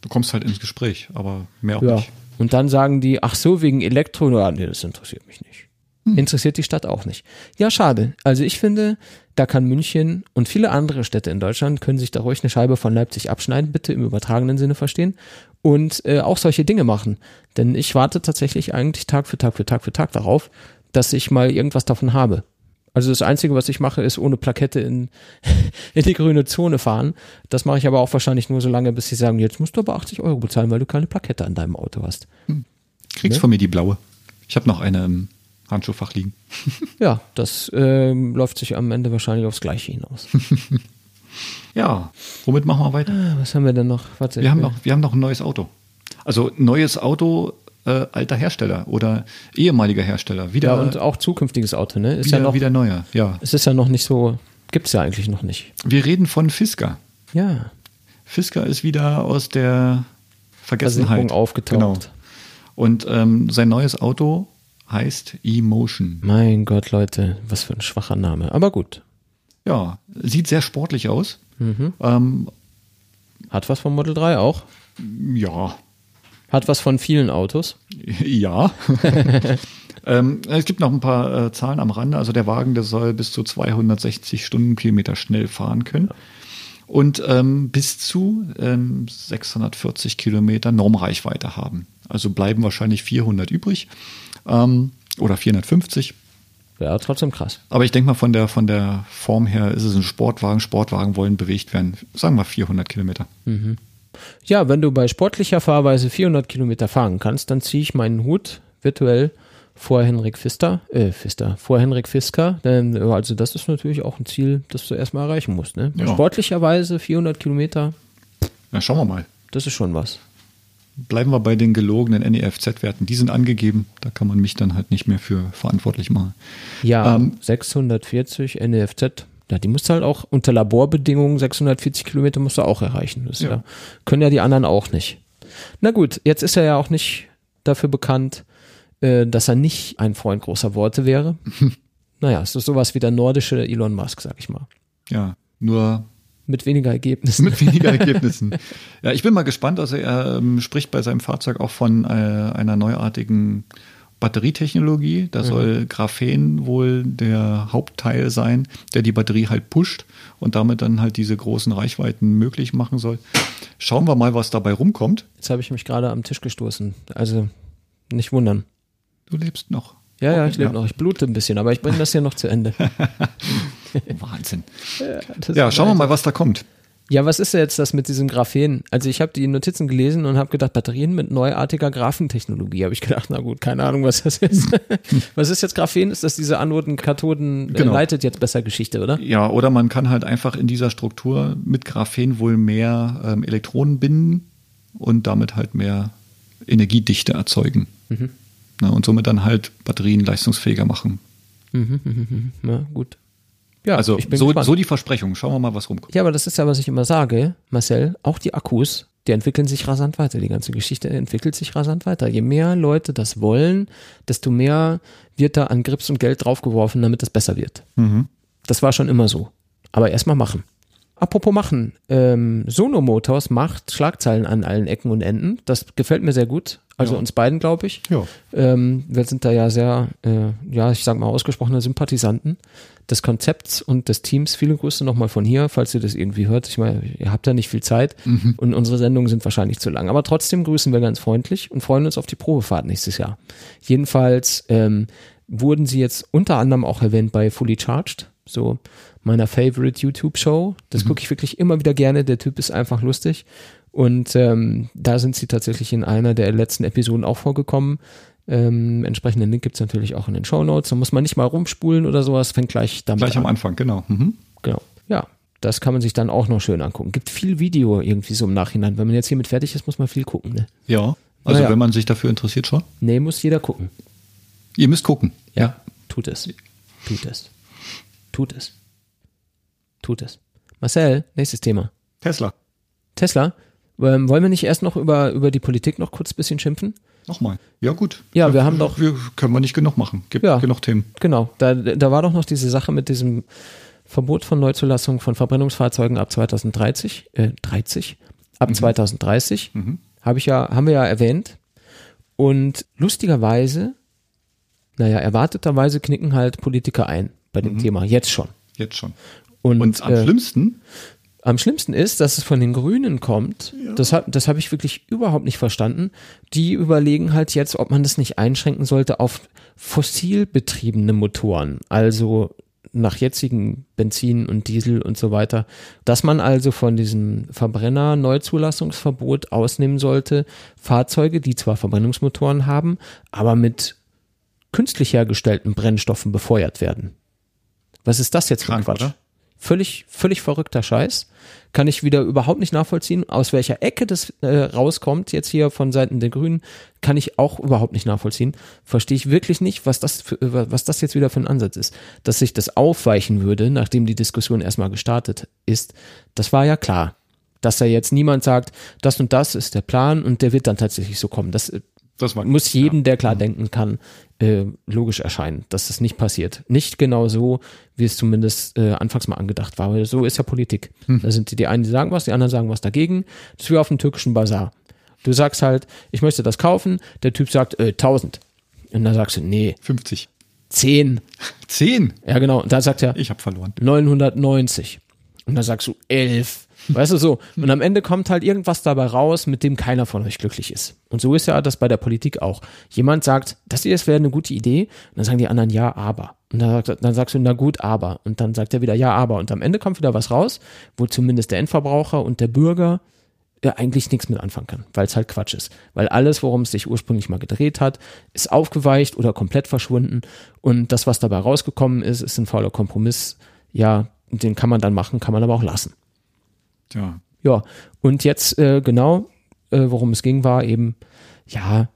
Du kommst halt ins Gespräch, aber mehr auch ja. nicht. Und dann sagen die, ach so, wegen Elektro, ja, nee, das interessiert mich nicht. Hm. Interessiert die Stadt auch nicht. Ja, schade. Also ich finde, da kann München und viele andere Städte in Deutschland können sich da ruhig eine Scheibe von Leipzig abschneiden, bitte im übertragenen Sinne verstehen, und äh, auch solche Dinge machen. Denn ich warte tatsächlich eigentlich Tag für Tag für Tag für Tag darauf, dass ich mal irgendwas davon habe. Also das Einzige, was ich mache, ist ohne Plakette in, in die grüne Zone fahren. Das mache ich aber auch wahrscheinlich nur so lange, bis sie sagen, jetzt musst du aber 80 Euro bezahlen, weil du keine Plakette an deinem Auto hast. Hm. Kriegst ne? von mir die blaue. Ich habe noch eine im Handschuhfach liegen. ja, das ähm, läuft sich am Ende wahrscheinlich aufs Gleiche hinaus. ja, womit machen wir weiter? Ah, was haben wir denn noch? Warte, wir, haben noch wir haben noch ein neues Auto. Also neues Auto äh, alter Hersteller oder ehemaliger Hersteller. Wieder, ja, und auch zukünftiges Auto, ne? Ist wieder, ja noch, wieder neuer, ja. Es ist ja noch nicht so, gibt es ja eigentlich noch nicht. Wir reden von Fisker. Ja. Fisker ist wieder aus der Vergessenheit aufgetaucht. Genau. Und ähm, sein neues Auto heißt Emotion. Mein Gott, Leute, was für ein schwacher Name. Aber gut. Ja, sieht sehr sportlich aus. Mhm. Ähm, Hat was vom Model 3 auch? Ja, hat was von vielen Autos? Ja. ähm, es gibt noch ein paar äh, Zahlen am Rande. Also der Wagen, der soll bis zu 260 Stundenkilometer schnell fahren können. Und ähm, bis zu ähm, 640 Kilometer Normreichweite haben. Also bleiben wahrscheinlich 400 übrig. Ähm, oder 450. Ja, trotzdem krass. Aber ich denke mal, von der, von der Form her ist es ein Sportwagen. Sportwagen wollen bewegt werden. Sagen wir 400 Kilometer. Mhm. Ja, wenn du bei sportlicher Fahrweise 400 Kilometer fahren kannst, dann ziehe ich meinen Hut virtuell vor Henrik Fister, äh, Fister, vor Henrik Fisker, denn also das ist natürlich auch ein Ziel, das du erstmal erreichen musst. Ne? Ja. Sportlicherweise 400 Kilometer. Na, schauen wir mal. Das ist schon was. Bleiben wir bei den gelogenen NEFZ-Werten. Die sind angegeben, da kann man mich dann halt nicht mehr für verantwortlich machen. Ja, ähm, 640 NEFZ ja, die musst du halt auch unter Laborbedingungen 640 Kilometer musst du auch erreichen. Das ja. Ja, können ja die anderen auch nicht. Na gut, jetzt ist er ja auch nicht dafür bekannt, äh, dass er nicht ein Freund großer Worte wäre. naja, es ist sowas wie der nordische Elon Musk, sag ich mal. Ja, nur mit weniger Ergebnissen. Mit weniger Ergebnissen. ja, ich bin mal gespannt. Also er ähm, spricht bei seinem Fahrzeug auch von äh, einer neuartigen Batterietechnologie. Da mhm. soll Graphen wohl der Hauptteil sein, der die Batterie halt pusht und damit dann halt diese großen Reichweiten möglich machen soll. Schauen wir mal, was dabei rumkommt. Jetzt habe ich mich gerade am Tisch gestoßen. Also nicht wundern. Du lebst noch. Ja, ja, ich lebe ja. noch. Ich blute ein bisschen, aber ich bringe das hier noch zu Ende. Wahnsinn. Ja, ja schauen wir mal, was da kommt. Ja, was ist jetzt das mit diesem Graphen? Also ich habe die Notizen gelesen und habe gedacht, Batterien mit neuartiger Graphentechnologie. Habe ich gedacht, na gut, keine Ahnung, was das ist. was ist jetzt Graphen? Ist das diese Anoden, Kathoden, äh, Genau. leitet jetzt besser Geschichte, oder? Ja, oder man kann halt einfach in dieser Struktur mit Graphen wohl mehr ähm, Elektronen binden und damit halt mehr Energiedichte erzeugen. Na, und somit dann halt Batterien leistungsfähiger machen. Na gut. Ja, also ich bin so, gespannt. so die Versprechung. Schauen wir mal, was rumkommt. Ja, aber das ist ja, was ich immer sage, Marcel, auch die Akkus, die entwickeln sich rasant weiter. Die ganze Geschichte entwickelt sich rasant weiter. Je mehr Leute das wollen, desto mehr wird da an Grips und Geld draufgeworfen, damit das besser wird. Das war schon immer so. Aber erstmal machen. Apropos machen, ähm, Sono Motors macht Schlagzeilen an allen Ecken und Enden. Das gefällt mir sehr gut. Also Ja. uns beiden, glaube ich. Ja. Ähm, wir sind da ja sehr, äh, ja, ich sag mal, ausgesprochene Sympathisanten des Konzepts und des Teams. Viele Grüße nochmal von hier, falls ihr das irgendwie hört. Ich meine, ihr habt ja nicht viel Zeit und unsere Sendungen sind wahrscheinlich zu lang. Aber trotzdem grüßen wir ganz freundlich und freuen uns auf die Probefahrt nächstes Jahr. Jedenfalls ähm, wurden sie jetzt unter anderem auch erwähnt bei Fully Charged, so meiner Favorite YouTube-Show. Das gucke ich wirklich immer wieder gerne. Der Typ ist einfach lustig. Und ähm, da sind sie tatsächlich in einer der letzten Episoden auch vorgekommen. Ähm, entsprechenden Link gibt's natürlich auch in den Show Notes. Da muss man nicht mal rumspulen oder sowas, fängt gleich damit Gleich an. am Anfang, genau. Mhm. Genau. Ja, das kann man sich dann auch noch schön angucken. Gibt viel Video irgendwie so im Nachhinein. Wenn man jetzt hiermit fertig ist, muss man viel gucken. Ne, Ja. Also Naja. wenn man sich dafür interessiert schon. nee, muss jeder gucken. Ihr müsst gucken. Ja, tut es. Tut es. Tut es. Tut es. Marcel, nächstes Thema. Tesla. Tesla. Ähm, wollen wir nicht erst noch über, über die Politik noch kurz ein bisschen schimpfen? Nochmal. Ja, gut. Ja, wir haben doch- Wir können wir nicht genug machen. Gibt Ja. genug Themen. Genau, da, da war doch noch diese Sache mit diesem Verbot von Neuzulassung von Verbrennungsfahrzeugen ab 2030, äh, 30, ab 2030, habe ich ja, haben wir ja erwähnt. Und lustigerweise, naja, erwarteterweise knicken halt Politiker ein bei dem Thema, jetzt schon. Jetzt schon. Und, Und am äh, schlimmsten, am schlimmsten ist, dass es von den Grünen kommt. Das, hab, das habe ich wirklich überhaupt nicht verstanden. Die überlegen halt jetzt, ob man das nicht einschränken sollte auf fossil betriebene Motoren. Also nach jetzigen Benzin und Diesel und so weiter. Dass man also von diesem Verbrenner-Neuzulassungsverbot ausnehmen sollte, Fahrzeuge, die zwar Verbrennungsmotoren haben, aber mit künstlich hergestellten Brennstoffen befeuert werden. Was ist das jetzt für ein Krank, Quatsch? oder? Völlig, völlig verrückter Scheiß. Kann ich wieder überhaupt nicht nachvollziehen. Aus welcher Ecke das äh, rauskommt, jetzt hier von Seiten der Grünen, kann ich auch überhaupt nicht nachvollziehen. Verstehe ich wirklich nicht, was das, für, äh, was das jetzt wieder für ein Ansatz ist. Dass sich das aufweichen würde, nachdem die Diskussion erstmal gestartet ist, das war ja klar. Dass da jetzt niemand sagt, das und das ist der Plan und der wird dann tatsächlich so kommen. Das äh, das muss jedem, der klar denken kann, äh, logisch erscheinen, dass das nicht passiert. Nicht genau so, wie es zumindest äh, anfangs mal angedacht war. Weil so ist ja Politik. Da sind die, die einen, die sagen was, die anderen sagen was dagegen. Das ist wie auf dem türkischen Bazar. Du sagst halt, ich möchte das kaufen, der Typ sagt, äh, 1000. Und dann sagst du, nee, 50. 10. 10. Ja, genau. Und da sagt er, Ich habe verloren. 990. Und dann sagst du 11. Weißt du so? Und am Ende kommt halt irgendwas dabei raus, mit dem keiner von euch glücklich ist. Und so ist ja das bei der Politik auch. Jemand sagt, das hier wäre eine gute Idee. Und dann sagen die anderen ja, aber. Und dann, dann sagst du, na gut, aber. Und dann sagt er wieder ja, aber. Und am Ende kommt wieder was raus, wo zumindest der Endverbraucher und der Bürger ja, eigentlich nichts mit anfangen kann, weil es halt Quatsch ist. Weil alles, worum es sich ursprünglich mal gedreht hat, ist aufgeweicht oder komplett verschwunden. Und das, was dabei rausgekommen ist, ist ein fauler Kompromiss. Ja, den kann man dann machen, kann man aber auch lassen. Ja. Ja, und jetzt äh, genau, äh, worum es ging, war eben, ja,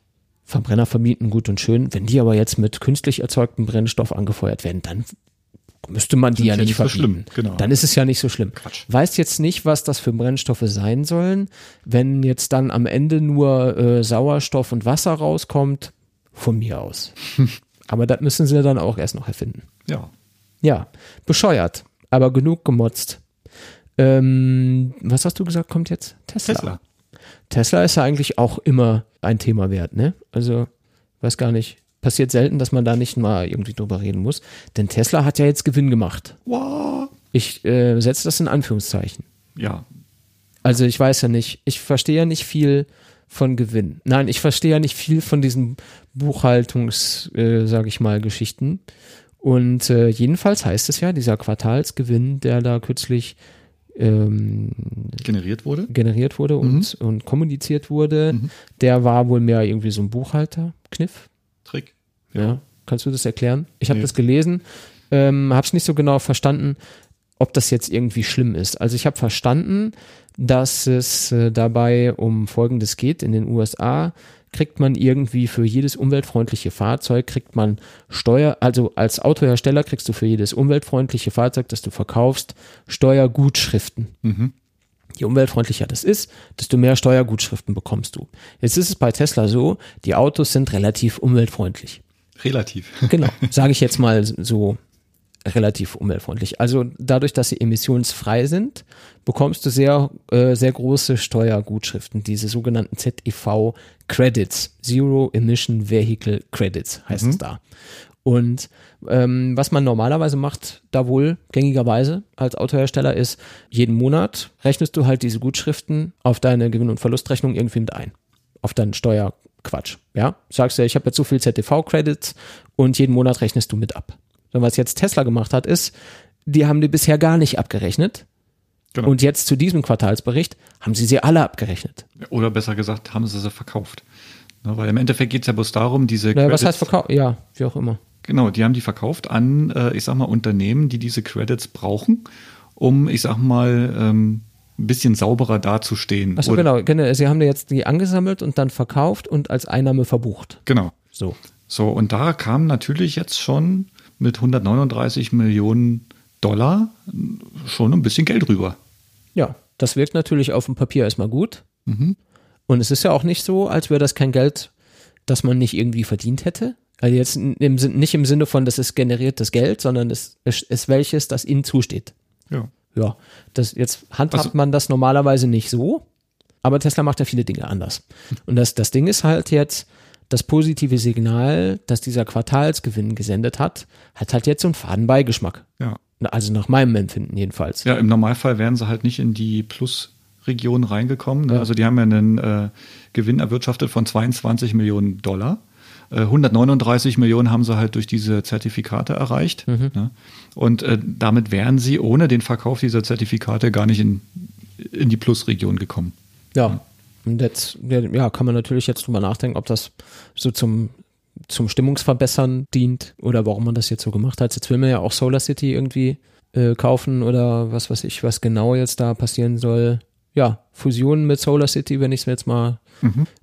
Verbrenner vermieten gut und schön. Wenn die aber jetzt mit künstlich erzeugtem Brennstoff angefeuert werden, dann müsste man die ja ja nicht nicht so verbieten. schlimm, genau. Dann ist es ja nicht so schlimm. Quatsch. Weiß jetzt nicht, was das für Brennstoffe sein sollen. Wenn jetzt dann am Ende nur äh, Sauerstoff und Wasser rauskommt, von mir aus. aber das müssen sie dann auch erst noch erfinden. Ja. Ja, bescheuert, aber genug gemotzt. Ähm, was hast du gesagt, kommt jetzt? Tesla. Tesla. Tesla ist ja eigentlich auch immer ein Thema wert, ne? Also, weiß gar nicht. Passiert selten, dass man da nicht mal irgendwie drüber reden muss. Denn Tesla hat ja jetzt Gewinn gemacht. Wow. Ich äh, setze das in Anführungszeichen. Ja. Also ich weiß ja nicht, ich verstehe ja nicht viel von Gewinn. Nein, ich verstehe ja nicht viel von diesen Buchhaltungs, äh, sage ich mal, Geschichten. Und äh, jedenfalls heißt es ja, dieser Quartalsgewinn, der da kürzlich ähm, generiert wurde. generiert wurde und, und kommuniziert wurde, Mhm. der war wohl mehr irgendwie so ein Buchhalter-Kniff. Trick. Ja. Kannst du das erklären? Ich habe Nee. das gelesen, ähm, habe es nicht so genau verstanden, ob das jetzt irgendwie schlimm ist. Also ich habe verstanden, dass es äh, dabei um Folgendes geht. In den USA kriegt man irgendwie für jedes umweltfreundliche Fahrzeug, kriegt man Steuer, also als Autohersteller kriegst du für jedes umweltfreundliche Fahrzeug, das du verkaufst, Steuergutschriften. Mhm. Je umweltfreundlicher das ist, desto mehr Steuergutschriften bekommst du. Jetzt ist es bei Tesla so, die Autos sind relativ umweltfreundlich. Relativ. Genau, sage ich jetzt mal so relativ umweltfreundlich. Also dadurch, dass sie emissionsfrei sind, bekommst du sehr, äh, sehr große Steuergutschriften, diese sogenannten ZEV Credits, Zero Emission Vehicle Credits heißt es da. Und ähm, was man normalerweise macht, da wohl gängigerweise als Autohersteller ist, jeden Monat rechnest du halt diese Gutschriften auf deine Gewinn- und Verlustrechnung irgendwie mit ein. Auf deinen Steuerquatsch. Ja, sagst du, ich habe jetzt so viel ZTV-Credits und jeden Monat rechnest du mit ab. So, was jetzt Tesla gemacht hat, ist, die haben die bisher gar nicht abgerechnet. Genau. Und jetzt zu diesem Quartalsbericht haben sie sie alle abgerechnet. Oder besser gesagt, haben sie sie verkauft. Ne, weil im Endeffekt geht es ja bloß darum, diese Naja, was Credits- heißt Verkauf? Ja, wie auch immer. Genau, die haben die verkauft an, äh, ich sag mal, Unternehmen, die diese Credits brauchen, um, ich sag mal, ähm, ein bisschen sauberer dazustehen. Achso, genau, genau. Sie haben jetzt die angesammelt und dann verkauft und als Einnahme verbucht. Genau. So. So, und da kam natürlich jetzt schon mit 139 Millionen Dollar schon ein bisschen Geld rüber. Ja, das wirkt natürlich auf dem Papier erstmal gut. Mhm. Und es ist ja auch nicht so, als wäre das kein Geld, das man nicht irgendwie verdient hätte. Also jetzt im, nicht im Sinne von, das ist generiertes Geld, sondern es es ist welches, das ihnen zusteht. Ja. Ja, das jetzt handhabt Also- man das normalerweise nicht so, aber Tesla macht ja viele Dinge anders. Und das, das Ding ist halt jetzt, das positive Signal, das dieser Quartalsgewinn gesendet hat, hat halt jetzt so einen faden Beigeschmack. Ja. Also nach meinem Empfinden jedenfalls. Ja, im Normalfall wären sie halt nicht in die Plus-Region reingekommen. Ne? Ja. Also die haben ja einen äh, Gewinn erwirtschaftet von 22 Millionen Dollar. Äh, 139 Millionen haben sie halt durch diese Zertifikate erreicht. Ne? Und äh, damit wären sie ohne den Verkauf dieser Zertifikate gar nicht in, in die Plus-Region gekommen. Ja. Und jetzt, ja, ja, kann man natürlich jetzt drüber nachdenken, ob das so zum, zum Stimmungsverbessern dient oder warum man das jetzt so gemacht hat. Jetzt will man ja auch Solar City irgendwie äh, kaufen oder was weiß ich, was genau jetzt da passieren soll. Ja, Fusion mit Solar City, wenn ich es mir jetzt mal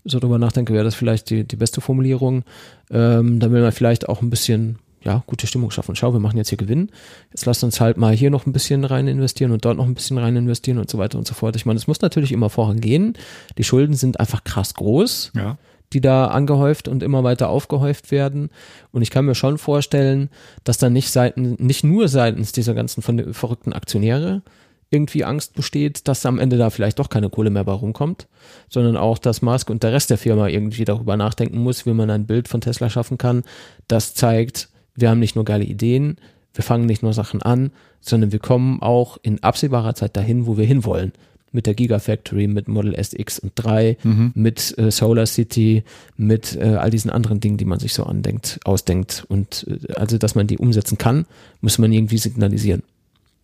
so drüber nachdenke, wäre das vielleicht die, die beste Formulierung. Ähm, da will man vielleicht auch ein bisschen ja, gute Stimmung schaffen. Schau, wir machen jetzt hier Gewinn. Jetzt lasst uns halt mal hier noch ein bisschen rein investieren und dort noch ein bisschen rein investieren und so weiter und so fort. Ich meine, es muss natürlich immer vorangehen. Die Schulden sind einfach krass groß Ja. Die da angehäuft und immer weiter aufgehäuft werden. Und ich kann mir schon vorstellen, dass da nicht seiten, nicht nur seitens dieser ganzen von verrückten Aktionäre irgendwie Angst besteht, dass am Ende da vielleicht doch keine Kohle mehr bei rumkommt, sondern auch, dass Musk und der Rest der Firma irgendwie darüber nachdenken muss, wie man ein Bild von Tesla schaffen kann, das zeigt, wir haben nicht nur geile Ideen, wir fangen nicht nur Sachen an, sondern wir kommen auch in absehbarer Zeit dahin, wo wir hinwollen. Mit der Gigafactory, mit Model S, X und 3, mit äh, Solar City, mit äh, all diesen anderen Dingen, die man sich so andenkt, ausdenkt. Und äh, also, dass man die umsetzen kann, muss man irgendwie signalisieren.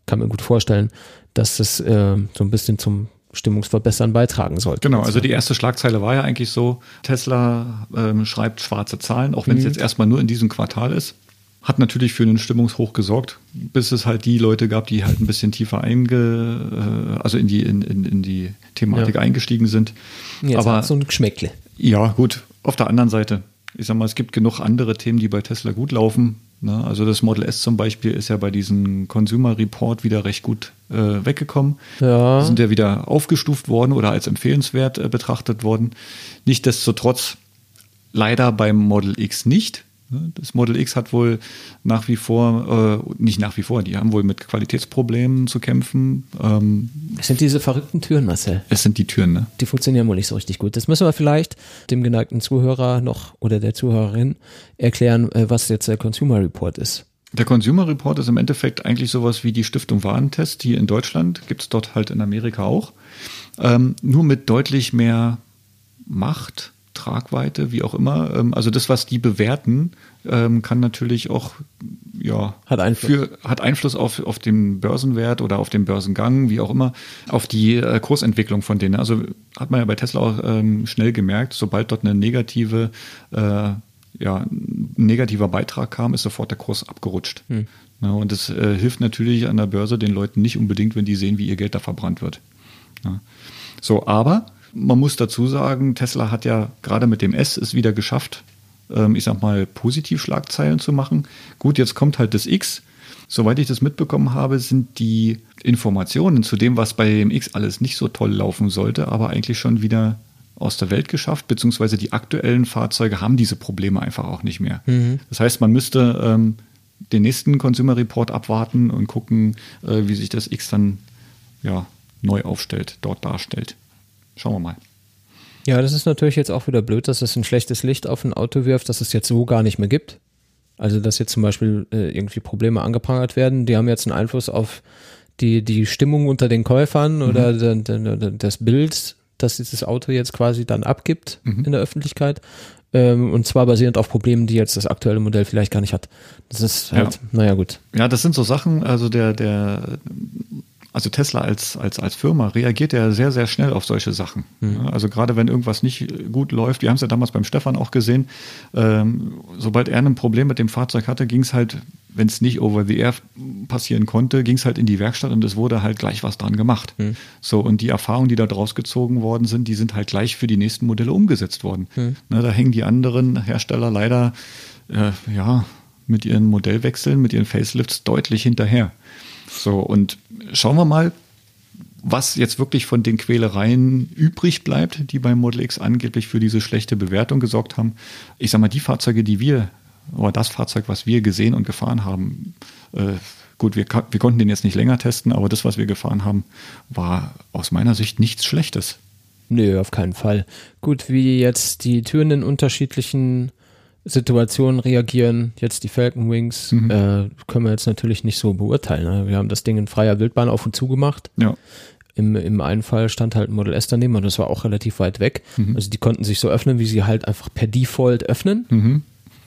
Kann mir gut vorstellen, dass das äh, so ein bisschen zum Stimmungsverbessern beitragen sollte. Genau, also die erste Schlagzeile war ja eigentlich so, Tesla ähm, schreibt schwarze Zahlen, auch wenn es jetzt erstmal nur in diesem Quartal ist. Hat natürlich für einen Stimmungshoch gesorgt, bis es halt die Leute gab, die halt ein bisschen tiefer einge, äh, also in die, in, in, in die Thematik Ja. eingestiegen sind. Jetzt Aber so ein Geschmäckle. ja, gut, auf der anderen Seite, ich sag mal, es gibt genug andere Themen, die bei Tesla gut laufen. Ne? Also das Model S zum Beispiel ist ja bei diesem Consumer Report wieder recht gut äh, weggekommen. Ja. Sind ja wieder aufgestuft worden oder als empfehlenswert äh, betrachtet worden. Nichtsdestotrotz leider beim Model X nicht. Ne? Das Model X hat wohl nach wie vor, äh, nicht nach wie vor, die haben wohl mit Qualitätsproblemen zu kämpfen. Ähm, Es sind diese verrückten Türen, Marcel. es sind die Türen, ne? Die funktionieren wohl nicht so richtig gut. Das müssen wir vielleicht dem geneigten Zuhörer noch oder der Zuhörerin erklären, äh, was jetzt der Consumer Report ist. Der Consumer Report ist im Endeffekt eigentlich sowas wie die Stiftung Warentest hier in Deutschland, gibt es dort halt in Amerika auch. Ähm, nur mit deutlich mehr Macht, Tragweite, wie auch immer. Ähm, also das, was die bewerten, ähm, kann natürlich auch ja, Hat Einfluss. Für, hat Einfluss auf, auf den Börsenwert oder auf den Börsengang, wie auch immer, auf die äh, Kursentwicklung von denen. Also hat man ja bei Tesla auch ähm, schnell gemerkt, sobald dort eine negative, äh, ja, ein negativer Beitrag kam, ist sofort der Kurs abgerutscht. Hm. Ja, und das äh, hilft natürlich an der Börse den Leuten nicht unbedingt, wenn die sehen, wie ihr Geld da verbrannt wird. Ja. So, aber man muss dazu sagen, Tesla hat ja gerade mit dem S es wieder geschafft, ähm, ich sag mal, Positivschlagzeilen zu machen. Gut, jetzt kommt halt das X. Soweit ich das mitbekommen habe, sind die Informationen zu dem, was bei dem X alles nicht so toll laufen sollte, aber eigentlich schon wieder aus der Welt geschafft, beziehungsweise die aktuellen Fahrzeuge haben diese Probleme einfach auch nicht mehr. Das heißt, man müsste ähm, den nächsten Consumer Report abwarten und gucken, äh, wie sich das X dann ja, neu aufstellt, dort darstellt. Schauen wir mal. Ja, das ist natürlich jetzt auch wieder blöd, dass es ein schlechtes Licht auf ein Auto wirft, das es jetzt so gar nicht mehr gibt. Also, dass jetzt zum Beispiel äh, irgendwie Probleme angeprangert werden, die haben jetzt einen Einfluss auf die, die Stimmung unter den Käufern oder de, de, de, das Bild, das dieses Auto jetzt quasi dann abgibt in der Öffentlichkeit. Ähm, und zwar basierend auf Problemen, die jetzt das aktuelle Modell vielleicht gar nicht hat. Das ist halt, Ja. naja, gut. Ja, das sind so Sachen, also der, der, also Tesla als, als, als Firma reagiert ja sehr, sehr schnell auf solche Sachen. Ja, Also gerade wenn irgendwas nicht gut läuft, wir haben es ja damals beim Stefan auch gesehen, ähm, sobald er ein Problem mit dem Fahrzeug hatte, ging es halt, wenn es nicht over the air passieren konnte, ging es halt in die Werkstatt und es wurde halt gleich was dran gemacht. So, und die Erfahrungen, die da draus gezogen worden sind, die sind halt gleich für die nächsten Modelle umgesetzt worden. Ne, da hängen die anderen Hersteller leider, äh, ja, mit ihren Modellwechseln, mit ihren Facelifts deutlich hinterher. So, und schauen wir mal, was jetzt wirklich von den Quälereien übrig bleibt, die beim Model X angeblich für diese schlechte Bewertung gesorgt haben. Ich sag mal, die Fahrzeuge, die wir, oder das Fahrzeug, was wir gesehen und gefahren haben, äh, gut, wir, wir konnten den jetzt nicht länger testen, aber das, was wir gefahren haben, war aus meiner Sicht nichts Schlechtes. Nö, auf keinen Fall. Gut, wie jetzt die Türen in unterschiedlichen Situationen reagieren, jetzt die Falcon Wings, äh, können wir jetzt natürlich nicht so beurteilen. Ne? Wir haben das Ding in freier Wildbahn auf und zu gemacht. Ja. Im, Im einen Fall stand halt ein Model S daneben und das war auch relativ weit weg. Also die konnten sich so öffnen, wie sie halt einfach per Default öffnen. Mhm.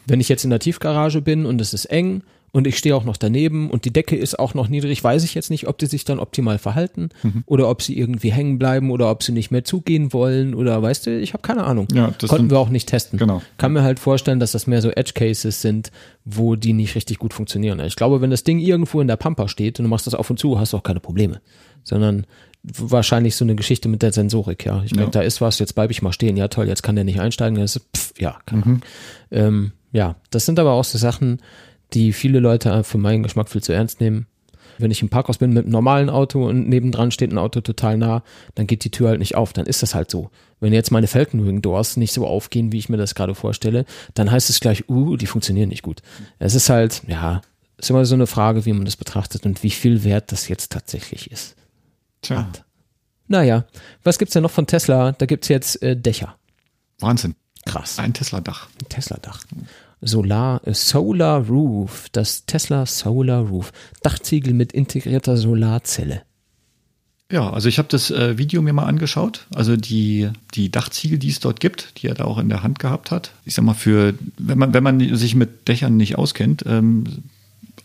Wenn ich jetzt in der Tiefgarage bin und es ist eng und ich stehe auch noch daneben und die Decke ist auch noch niedrig, weiß ich jetzt nicht, ob die sich dann optimal verhalten Mhm. oder ob sie irgendwie hängen bleiben oder ob sie nicht mehr zugehen wollen oder weißt du, ich habe keine Ahnung. Ja, das Konnten wir auch nicht testen. Genau. Kann mir halt vorstellen, dass das mehr so Edge Cases sind, wo die nicht richtig gut funktionieren. Ich glaube, wenn das Ding irgendwo in der Pampa steht und du machst das auf und zu, hast du auch keine Probleme, sondern wahrscheinlich so eine Geschichte mit der Sensorik, ja. Ich merke, Ja. da ist was, jetzt bleibe ich mal stehen. Ja, toll, jetzt kann der nicht einsteigen. Das ist, pff, ja, keine Ahnung. Ähm, ja, das sind aber auch so Sachen, die viele Leute für meinen Geschmack viel zu ernst nehmen. Wenn ich im Parkhaus bin mit einem normalen Auto und nebendran steht ein Auto total nah, dann geht die Tür halt nicht auf. Dann ist das halt so. Wenn jetzt meine Falcon Wing Doors nicht so aufgehen, wie ich mir das gerade vorstelle, dann heißt es gleich, uh, die funktionieren nicht gut. Es ist halt, ja, ist immer so eine Frage, wie man das betrachtet und wie viel wert das jetzt tatsächlich ist. Tja, Naja, was gibt's denn noch von Tesla? Da gibt's jetzt äh, Dächer. Wahnsinn. Krass. Ein Tesla-Dach. Tesla-Dach. Solar, äh, Solar Roof, das Tesla Solar Roof. Dachziegel mit integrierter Solarzelle. Ja, also ich habe das äh, Video mir mal angeschaut. Also die, die Dachziegel, die es dort gibt, die er da auch in der Hand gehabt hat. Ich sag mal, für, wenn man, wenn man sich mit Dächern nicht auskennt, ähm,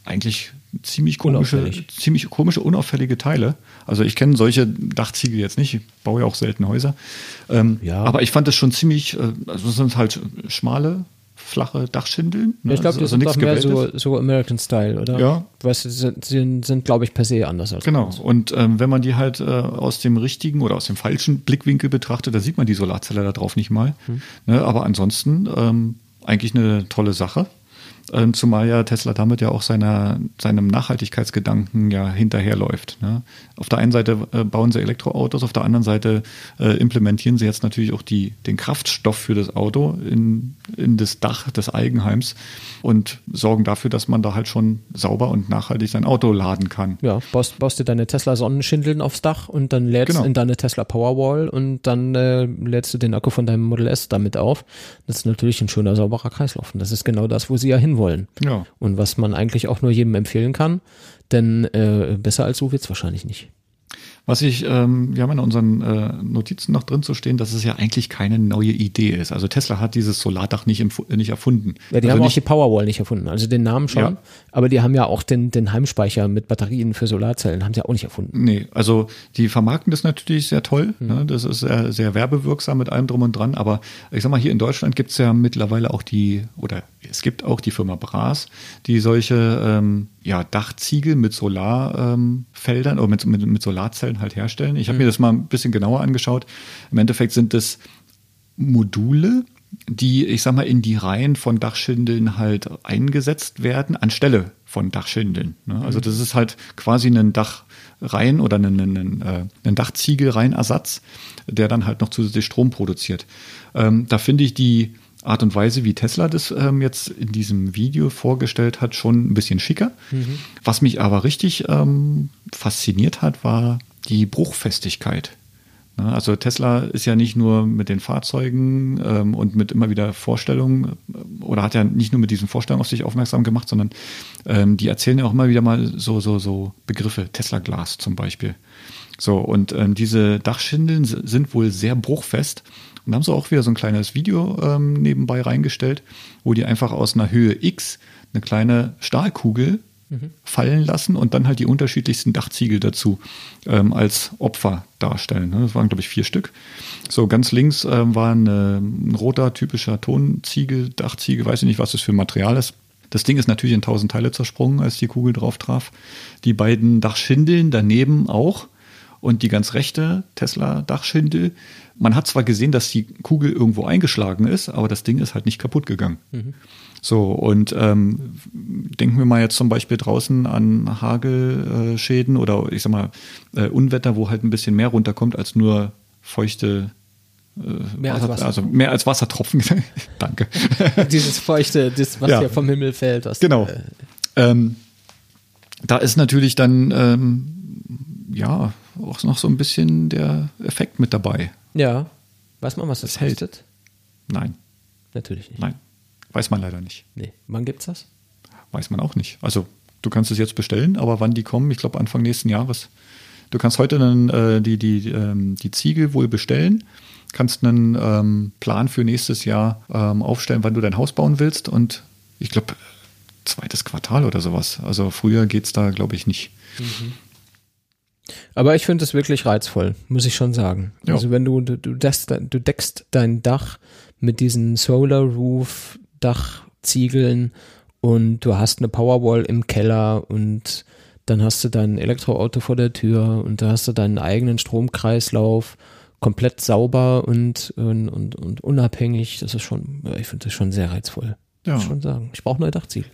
eigentlich ziemlich komische, ziemlich komische, unauffällige Teile. Also ich kenne solche Dachziegel jetzt nicht, ich baue ja auch selten Häuser. Ähm, Ja. Aber ich fand das schon ziemlich, äh, also es sind halt schmale, flache Dachschindeln. ne? Ja, ich glaube, die Also sind nichts doch mehr so, so American Style, oder? Ja. Weißt du, sind, sind, sind glaube ich, per se anders als Genau. Und ähm, wenn man die halt äh, aus dem richtigen oder aus dem falschen Blickwinkel betrachtet, da sieht man die Solarzelle da drauf nicht mal. Ne, aber ansonsten ähm, eigentlich eine tolle Sache. Ähm, zumal ja Tesla damit ja auch seiner, seinem Nachhaltigkeitsgedanken ja hinterherläuft. Ne? Auf der einen Seite äh, bauen sie Elektroautos, auf der anderen Seite äh, implementieren sie jetzt natürlich auch die, den Kraftstoff für das Auto in, in das Dach des Eigenheims und sorgen dafür, dass man da halt schon sauber und nachhaltig sein Auto laden kann. Ja, baust, baust dir deine Tesla Sonnenschindeln aufs Dach und dann lädst Genau. in deine Tesla Powerwall und dann äh, lädst du den Akku von deinem Model S damit auf. Das ist natürlich ein schöner, sauberer Kreislauf. Und das ist genau das, wo sie ja hinwollen. Ja. Und was man eigentlich auch nur jedem empfehlen kann, denn äh, besser als so wird's wahrscheinlich nicht. Was ich, ähm, wir haben in unseren äh, Notizen noch drin zu stehen, dass es ja eigentlich keine neue Idee ist. Also Tesla hat dieses Solardach nicht, nicht erfunden. Ja, die also haben nicht, auch die Powerwall nicht erfunden. Also den Namen schon. Ja. Aber die haben ja auch den, den Heimspeicher mit Batterien für Solarzellen, haben sie auch nicht erfunden. Nee, also die vermarkten das natürlich sehr toll. Ne? Das ist sehr, sehr werbewirksam mit allem drum und dran. Aber ich sag mal, hier in Deutschland gibt es ja mittlerweile auch die, oder es gibt auch die Firma Bras, die solche ähm, ja, Dachziegel mit Solarfeldern ähm, oder mit, mit, mit Solarzellen halt herstellen. Ich habe mir das mal ein bisschen genauer angeschaut. Im Endeffekt sind es Module, die, ich sag mal, in die Reihen von Dachschindeln halt eingesetzt werden, anstelle von Dachschindeln. Ne? Also das ist halt quasi ein Dachreihen oder ein, ein, äh, ein Dachziegelreihenersatz, der dann halt noch zusätzlich Strom produziert. Ähm, da finde ich die Art und Weise, wie Tesla das ähm, jetzt in diesem Video vorgestellt hat, schon ein bisschen schicker. Mhm. Was mich aber richtig ähm, fasziniert hat, war die Bruchfestigkeit. Ne, also Tesla ist ja nicht nur mit den Fahrzeugen ähm, und mit immer wieder Vorstellungen äh, oder hat ja nicht nur mit diesen Vorstellungen auf sich aufmerksam gemacht, sondern ähm, die erzählen ja auch immer wieder mal so, so, so Begriffe, Tesla Glas zum Beispiel. So, und ähm, diese Dachschindeln sind wohl sehr bruchfest. Und haben sie auch wieder so ein kleines Video ähm, nebenbei reingestellt, wo die einfach aus einer Höhe X eine kleine Stahlkugel mhm. fallen lassen und dann halt die unterschiedlichsten Dachziegel dazu ähm, als Opfer darstellen. Das waren, glaube ich, vier Stück. So, ganz links ähm, war eine, ein roter, typischer Tonziegel, Dachziegel, weiß ich nicht, was das für ein Material ist. Das Ding ist natürlich in tausend Teile zersprungen, als die Kugel drauf traf. Die beiden Dachschindeln daneben auch und die ganz rechte Tesla-Dachschindel. Man hat zwar gesehen, dass die Kugel irgendwo eingeschlagen ist, aber das Ding ist halt nicht kaputt gegangen. Mhm. So, und ähm, denken wir mal jetzt zum Beispiel draußen an Hagelschäden äh, oder ich sag mal äh, Unwetter, wo halt ein bisschen mehr runterkommt als nur feuchte äh, mehr Wasser, als Wasser. Also mehr als Wassertropfen. Danke. Dieses feuchte, das, was Ja. hier vom Himmel fällt. Was, Genau. Äh, Ähm, da ist natürlich dann ähm, ja auch noch so ein bisschen der Effekt mit dabei. ja. Weiß man, was das, Das hält. kostet? Nein, Natürlich nicht. nein, weiß man leider nicht. Nee. Wann gibt's das? Weiß man auch nicht. Also du kannst es jetzt bestellen, aber wann die kommen, ich glaube Anfang nächsten Jahres. Du kannst heute dann äh, die, die, ähm, die Ziegel wohl bestellen, kannst einen ähm, Plan für nächstes Jahr ähm, aufstellen, wann du dein Haus bauen willst und ich glaube zweites Quartal oder sowas. Also früher geht's da, glaube ich, nicht. Aber ich finde es wirklich reizvoll, muss ich schon sagen. Ja. Also wenn du, du, du, deckst, du deckst dein Dach mit diesen Solar Roof Dachziegeln und du hast eine Powerwall im Keller und dann hast du dein Elektroauto vor der Tür und da hast du deinen eigenen Stromkreislauf komplett sauber und, und, und, und unabhängig. Das ist schon, ich finde das schon sehr reizvoll. Ja. Muss ich schon sagen. Ich brauche neue Dachziegel.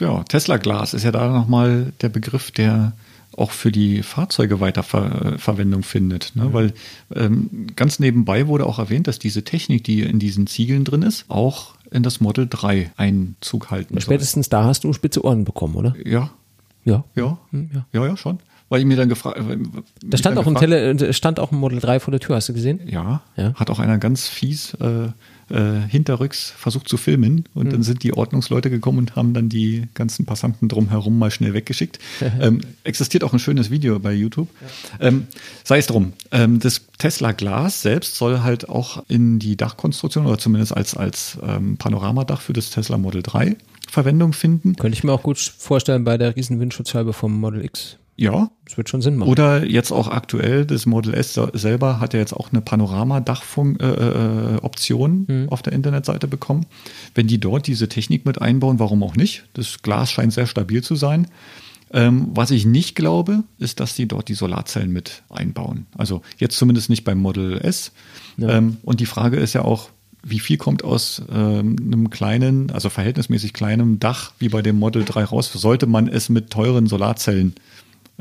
Ja, Tesla Glas ist ja da nochmal der Begriff, der auch für die Fahrzeuge weiter Ver Verwendung findet. Ne? Weil ähm, ganz nebenbei wurde auch erwähnt, dass diese Technik, die in diesen Ziegeln drin ist, auch in das Model 3 Einzug halten soll. Spätestens da hast du spitze Ohren bekommen, oder? Ja, Ja. ja, Hm, ja. ja, ja, schon. Weil ich mir dann gefragt Da stand auch, im Tele äh, stand auch ein Model 3 vor der Tür, hast du gesehen? Ja, Ja. hat auch einer ganz fies äh, äh, hinterrücks versucht zu filmen und Hm. dann sind die Ordnungsleute gekommen und haben dann die ganzen Passanten drumherum mal schnell weggeschickt. ähm, existiert auch ein schönes Video bei YouTube. Ähm, sei es drum. Ähm, das Tesla Glas selbst soll halt auch in die Dachkonstruktion oder zumindest als, als ähm, Panoramadach für das Tesla Model 3 Verwendung finden. Könnte ich mir auch gut vorstellen bei der riesen Windschutzscheibe vom Model X. Ja, Das wird schon Sinn machen. Oder jetzt auch aktuell, das Model S selber hat ja jetzt auch eine Panoramadachoption äh, Option auf der Internetseite bekommen. Wenn die dort diese Technik mit einbauen, warum auch nicht? Das Glas scheint sehr stabil zu sein. Ähm, was ich nicht glaube, ist, dass die dort die Solarzellen mit einbauen. Also jetzt zumindest nicht beim Model S. Ja. Ähm, und die Frage ist ja auch, wie viel kommt aus ähm, einem kleinen, also verhältnismäßig kleinem Dach wie bei dem Model 3 raus? Sollte man es mit teuren Solarzellen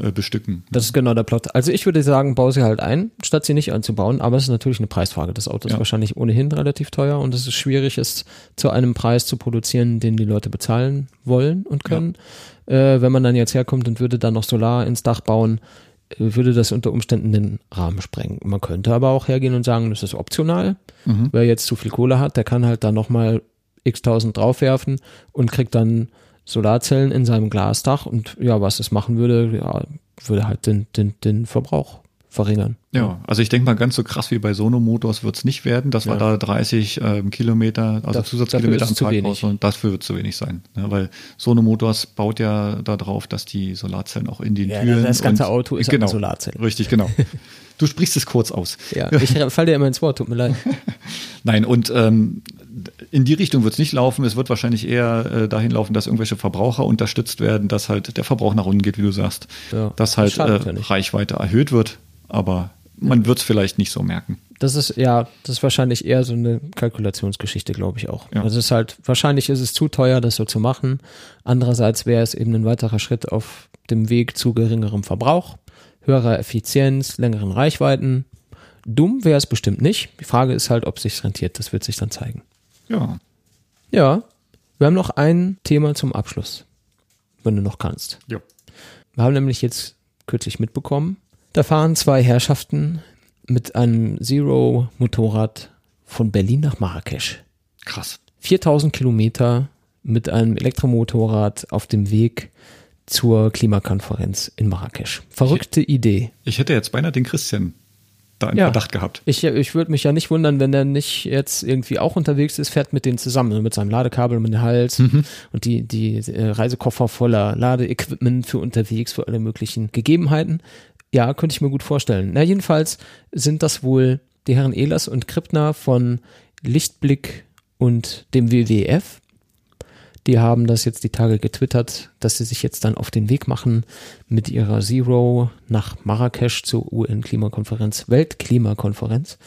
äh, bestücken? Das ist genau der Plot. Also ich würde sagen, bau sie halt ein, statt sie nicht einzubauen. Aber es ist natürlich eine Preisfrage. Das Auto ist Ja. wahrscheinlich ohnehin relativ teuer und es ist schwierig, es zu einem Preis zu produzieren, den die Leute bezahlen wollen und können. Äh, wenn man dann jetzt herkommt und würde dann noch Solar ins Dach bauen, äh, würde das unter Umständen den Rahmen sprengen. Man könnte aber auch hergehen und sagen, das ist optional. Wer jetzt zu viel Kohle hat, der kann halt da nochmal x tausend draufwerfen und kriegt dann Solarzellen in seinem Glasdach und ja, was das machen würde, ja, würde halt den, den, den Verbrauch verringern. Ja, also ich denke mal, ganz so krass wie bei Sono Motors wird es nicht werden, dass Ja. wir da 30 ähm, Kilometer, also Da- Zusatzkilometer am es zu Tag und dafür wird zu wenig sein. Ja, weil Sono Motors baut ja darauf, dass die Solarzellen auch in den Ja, Türen das ganze und, Auto ist genau, eine Solarzelle. Richtig, genau. Du sprichst es kurz aus. Ja, ich falle dir immer ins Wort, tut mir leid. Nein, und ähm, in die Richtung wird es nicht laufen. Es wird wahrscheinlich eher äh, dahin laufen, dass irgendwelche Verbraucher unterstützt werden, dass halt der Verbrauch nach unten geht, wie du sagst. Ja, dass halt äh. Reichweite erhöht wird, aber man wird es vielleicht nicht so merken. Das ist, ja, das ist wahrscheinlich eher so eine Kalkulationsgeschichte, glaube ich auch. Ja. Also es ist halt, wahrscheinlich ist es zu teuer, das so zu machen. Andererseits wäre es eben ein weiterer Schritt auf dem Weg zu geringerem Verbrauch, höherer Effizienz, längeren Reichweiten. Dumm wäre es bestimmt nicht. Die Frage ist halt, ob es sich rentiert. Das wird sich dann zeigen. Ja, Ja, wir haben noch ein Thema zum Abschluss, wenn du noch kannst. ja. Wir haben nämlich jetzt kürzlich mitbekommen, da fahren zwei Herrschaften mit einem Zero-Motorrad von Berlin nach Marrakesch. krass. 4000 Kilometer mit einem Elektromotorrad auf dem Weg zur Klimakonferenz in Marrakesch. Verrückte Idee. Ich hätte jetzt beinahe den Christian da in Ja. Verdacht gehabt. Ich, ich würde mich ja nicht wundern, wenn der nicht jetzt irgendwie auch unterwegs ist, fährt mit denen zusammen, mit seinem Ladekabel um den Hals und die, die äh, Reisekoffer voller Ladeequipment für unterwegs, für alle möglichen Gegebenheiten. Ja, könnte ich mir gut vorstellen. Na, jedenfalls sind das wohl die Herren Ehlers und Krippner von Lichtblick und dem WWF. Die haben das jetzt die Tage getwittert, dass sie sich jetzt dann auf den Weg machen mit ihrer Zero nach Marrakesch zur UN-Klimakonferenz, Weltklimakonferenz.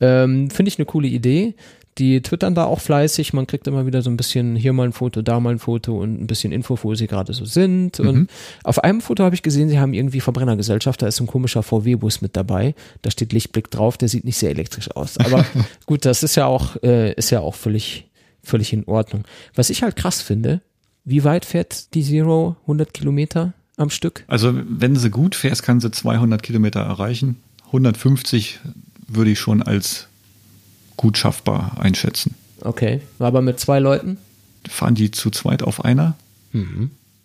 Ähm, Finde ich eine coole Idee. Die twittern da auch fleißig. Man kriegt immer wieder so ein bisschen hier mal ein Foto, da mal ein Foto und ein bisschen Info, wo sie gerade so sind. Und auf einem Foto habe ich gesehen, sie haben irgendwie Verbrennergesellschaft. Da ist so ein komischer VW-Bus mit dabei. Da steht Lichtblick drauf. Der sieht nicht sehr elektrisch aus. Aber gut, das ist ja auch, äh, ist ja auch völlig, völlig in Ordnung. Was ich halt krass finde, wie weit fährt die Zero? 100 Kilometer am Stück? Also wenn sie gut fährst, kann sie 200 Kilometer erreichen. 150 würde ich schon als gut schaffbar einschätzen. Okay. War aber mit zwei Leuten? Fahren die zu zweit auf einer?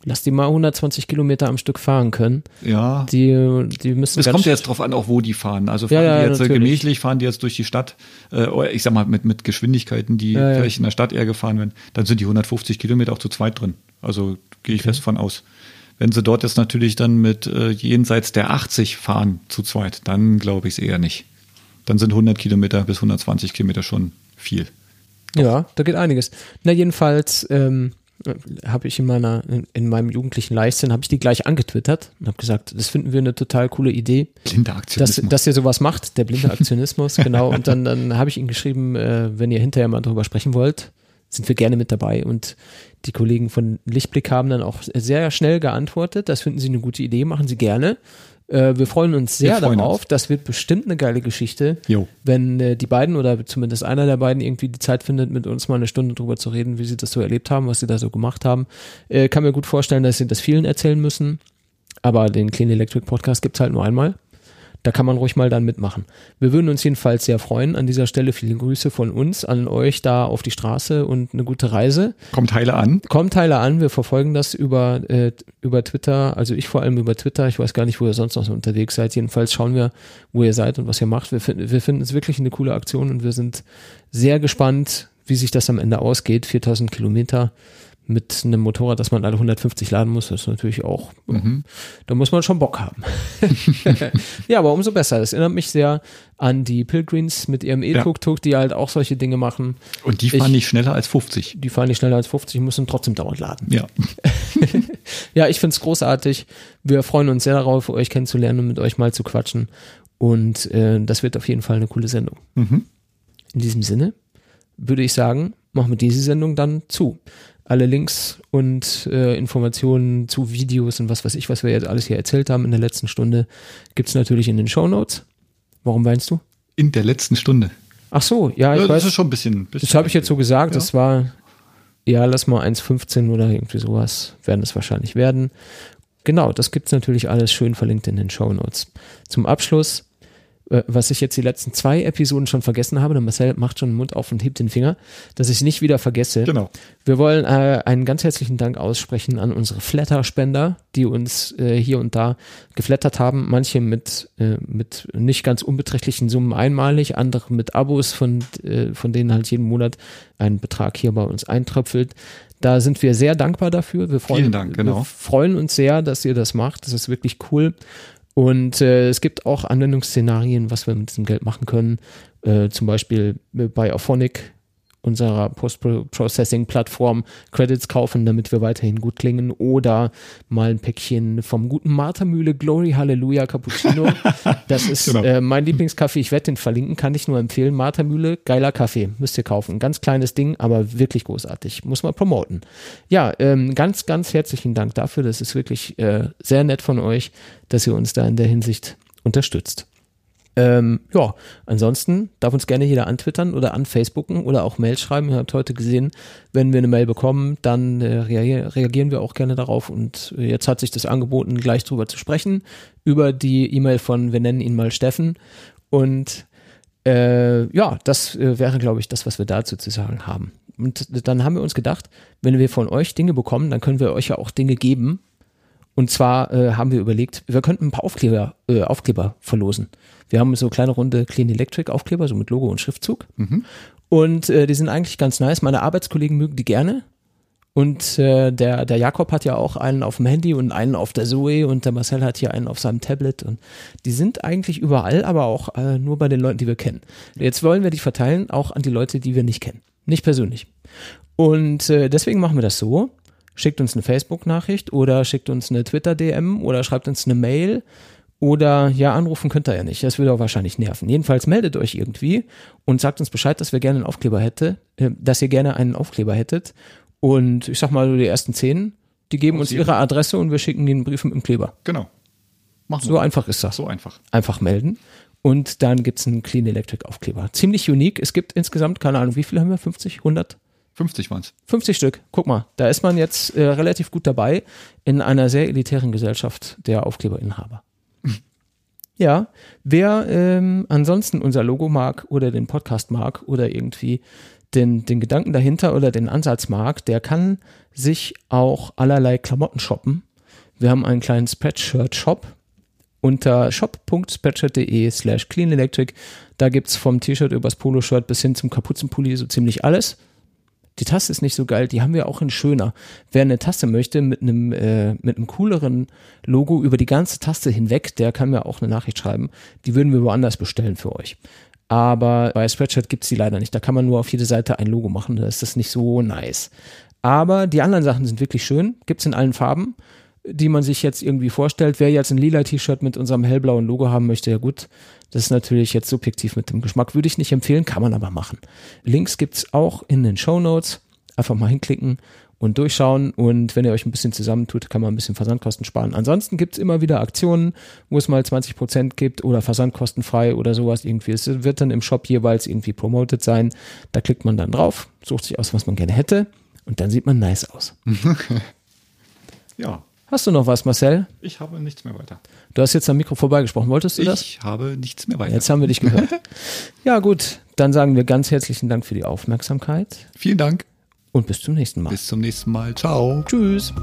Lass die mal 120 Kilometer am Stück fahren können. Ja. Die, die müssen Es kommt jetzt drauf an, auch wo die fahren. Also fahren Ja, ja, die jetzt äh, natürlich. gemächlich, fahren die jetzt durch die Stadt, äh, ich sag mal mit, mit Geschwindigkeiten, die Ja, vielleicht in der Stadt eher gefahren werden, dann sind die 150 Kilometer auch zu zweit drin. Also gehe ich fest von aus. Wenn sie dort jetzt natürlich dann mit äh, jenseits der 80 fahren zu zweit, dann glaube ich es eher nicht. Dann sind 100 Kilometer bis 120 Kilometer schon viel. Ja, da geht einiges. Na, jedenfalls ähm, habe ich in meiner, in, in meinem jugendlichen Leichtsinn, habe ich die gleich angetwittert und habe gesagt, das finden wir eine total coole Idee, Blinder dass, Aktionismus. dass ihr sowas macht, der blinde Aktionismus, genau. Und dann, dann habe ich ihnen geschrieben, äh, wenn ihr hinterher mal drüber sprechen wollt, sind wir gerne mit dabei. Und die Kollegen von Lichtblick haben dann auch sehr schnell geantwortet, das finden sie eine gute Idee, machen sie gerne. Äh, wir freuen uns sehr freuen darauf, uns. das wird bestimmt eine geile Geschichte Jo. wenn äh, die beiden oder zumindest einer der beiden irgendwie die Zeit findet, mit uns mal eine Stunde drüber zu reden, wie sie das so erlebt haben, was sie da so gemacht haben. Äh, kann mir gut vorstellen, dass sie das vielen erzählen müssen. Aber den Clean Electric Podcast gibt's halt nur einmal. Da kann man ruhig mal dann mitmachen. Wir würden uns jedenfalls sehr freuen. An dieser Stelle viele Grüße von uns an euch da auf die Straße und eine gute Reise. Kommt Heile an. Kommt Teile an, wir verfolgen das über, äh, über Twitter, also ich vor allem über Twitter. Ich weiß gar nicht, wo ihr sonst noch so unterwegs seid. Jedenfalls schauen wir, wo ihr seid und was ihr macht. Wir, finden wir finden es wirklich eine coole Aktion und wir sind sehr gespannt, wie sich das am Ende ausgeht. 4000 Kilometer mit einem Motorrad, das man alle 150 laden muss, das ist natürlich auch, da muss man schon Bock haben. ja, aber umso besser. Das erinnert mich sehr an die Pilgrims mit ihrem E-Tuk-Tuk, die halt auch solche Dinge machen. Und die fahren Ich- nicht schneller als 50. Die fahren nicht schneller als 50, müssen trotzdem dauernd laden. Ja. Ja, ich find's großartig. Wir freuen uns sehr darauf, euch kennenzulernen und mit euch mal zu quatschen. Und äh, das wird auf jeden Fall eine coole Sendung. Mhm. In diesem Sinne würde ich sagen, machen wir diese Sendung dann zu. Alle Links und äh, Informationen zu Videos und was weiß ich, was wir jetzt alles hier erzählt haben in der letzten Stunde, gibt's natürlich in den Show Notes. Warum weinst du? In der letzten Stunde. Ach so, ja, ich Ja, weiß. das ist schon ein bisschen. bisschen Das habe ich jetzt so gesagt, Ja. das war, ja, lass mal 1,15 oder irgendwie sowas, werden es wahrscheinlich werden. Genau, das gibt's natürlich alles schön verlinkt in den Show Notes. Zum Abschluss äh, was ich jetzt die letzten zwei Episoden schon vergessen habe, der Marcel macht schon den Mund auf und hebt den Finger, dass ich es nicht wieder vergesse. Genau. Wir wollen äh, einen ganz herzlichen Dank aussprechen an unsere Flatter-Spender, die uns äh, hier und da geflattert haben. Manche mit, äh, mit nicht ganz unbeträchtlichen Summen einmalig, andere mit Abos, von, äh, von denen halt jeden Monat ein Betrag hier bei uns eintröpfelt. Da sind wir sehr dankbar dafür. Wir freuen, Vielen Dank, genau. wir freuen uns sehr, dass ihr das macht. Das ist wirklich cool. Und äh, es gibt auch Anwendungsszenarien, was wir mit diesem Geld machen können. Äh, zum Beispiel bei Auphonic, unserer Post-Processing-Plattform, Credits kaufen, damit wir weiterhin gut klingen. Oder mal ein Päckchen vom guten Martha Mühle Glory Hallelujah Cappuccino. Das ist Genau. äh, mein Lieblingskaffee. Ich werde den verlinken, kann ich nur empfehlen. Martha Mühle, geiler Kaffee, müsst ihr kaufen. Ganz kleines Ding, aber wirklich großartig. Muss man promoten. Ja, ähm, ganz, ganz herzlichen Dank dafür. Das ist wirklich äh, sehr nett von euch, dass ihr uns da in der Hinsicht unterstützt. Ähm, ja, ansonsten darf uns gerne jeder antwittern oder an Facebooken oder auch Mail schreiben. Ihr habt heute gesehen, wenn wir eine Mail bekommen, dann äh, reagier reagieren wir auch gerne darauf. Und äh, jetzt hat sich das angeboten, gleich drüber zu sprechen, über die E-Mail von, wir nennen ihn mal Steffen. Und äh, ja, das äh, wäre, glaube ich, das, was wir dazu zu sagen haben. Und dann haben wir uns gedacht, wenn wir von euch Dinge bekommen, dann können wir euch ja auch Dinge geben. Und zwar äh, haben wir überlegt, wir könnten ein paar Aufkleber, äh, Aufkleber verlosen. Wir haben so kleine runde Clean Electric Aufkleber, so mit Logo und Schriftzug. Und äh, die sind eigentlich ganz nice. Meine Arbeitskollegen mögen die gerne. Und äh, der, der Jakob hat ja auch einen auf dem Handy und einen auf der Zoe und der Marcel hat hier einen auf seinem Tablet. Und die sind eigentlich überall, aber auch äh, nur bei den Leuten, die wir kennen. Jetzt wollen wir die verteilen, auch an die Leute, die wir nicht kennen. Nicht persönlich. Und äh, deswegen machen wir das so. Schickt uns eine Facebook-Nachricht oder schickt uns eine Twitter-DM oder schreibt uns eine Mail oder ja, anrufen könnt ihr ja nicht. Das würde auch wahrscheinlich nerven. Jedenfalls meldet euch irgendwie und sagt uns Bescheid, dass wir gerne einen Aufkleber hätte, äh, dass ihr gerne einen Aufkleber hättet. Und ich sag mal, so die ersten zehn, die geben uns ihre Adresse und wir schicken ihnen einen Brief mit dem Kleber. Genau. Machen So wir. einfach ist das. So einfach. Einfach melden. Und dann gibt's einen Clean Electric Aufkleber. Ziemlich unique. Es gibt insgesamt, keine Ahnung, wie viele haben wir? 50, 100? 50 waren's. 50 Stück. Guck mal, da ist man jetzt äh, relativ gut dabei in einer sehr elitären Gesellschaft der Aufkleberinhaber. Ja, wer ähm, ansonsten unser Logo mag oder den Podcast mag oder irgendwie den, den Gedanken dahinter oder den Ansatz mag, der kann sich auch allerlei Klamotten shoppen. Wir haben einen kleinen Spreadshirt-Shop unter shop.spreadshirt.de slash cleanelectric. Da gibt's vom T-Shirt übers Poloshirt bis hin zum Kapuzenpulli so ziemlich alles. Die Tasse ist nicht so geil, die haben wir auch in schöner. Wer eine Tasse möchte mit einem äh, mit einem cooleren Logo über die ganze Taste hinweg, der kann mir auch eine Nachricht schreiben. Die würden wir woanders bestellen für euch. Aber bei Spreadshirt gibt's die leider nicht. Da kann man nur auf jede Seite ein Logo machen. Da ist das nicht so nice. Aber die anderen Sachen sind wirklich schön. Gibt's in allen Farben, die man sich jetzt irgendwie vorstellt. Wer jetzt ein lila T-Shirt mit unserem hellblauen Logo haben möchte, ja gut. Das ist natürlich jetzt subjektiv mit dem Geschmack. Würde ich nicht empfehlen, kann man aber machen. Links gibt's auch in den Show Notes. Einfach mal hinklicken und durchschauen. Und wenn ihr euch ein bisschen zusammentut, kann man ein bisschen Versandkosten sparen. Ansonsten gibt's immer wieder Aktionen, wo es mal 20% gibt oder versandkostenfrei oder sowas irgendwie. Es wird dann im Shop jeweils irgendwie promoted sein. Da klickt man dann drauf, sucht sich aus, was man gerne hätte. Und dann sieht man nice aus. Ja, Hast du noch was, Marcel? ich habe nichts mehr weiter. Du hast jetzt am Mikro vorbeigesprochen. Wolltest du das? Ich habe nichts mehr weiter. Jetzt haben wir dich gehört. ja, gut. Dann sagen wir ganz herzlichen Dank für die Aufmerksamkeit Vielen Dank. und bis zum nächsten Mal. Bis zum nächsten Mal. Ciao. Tschüss.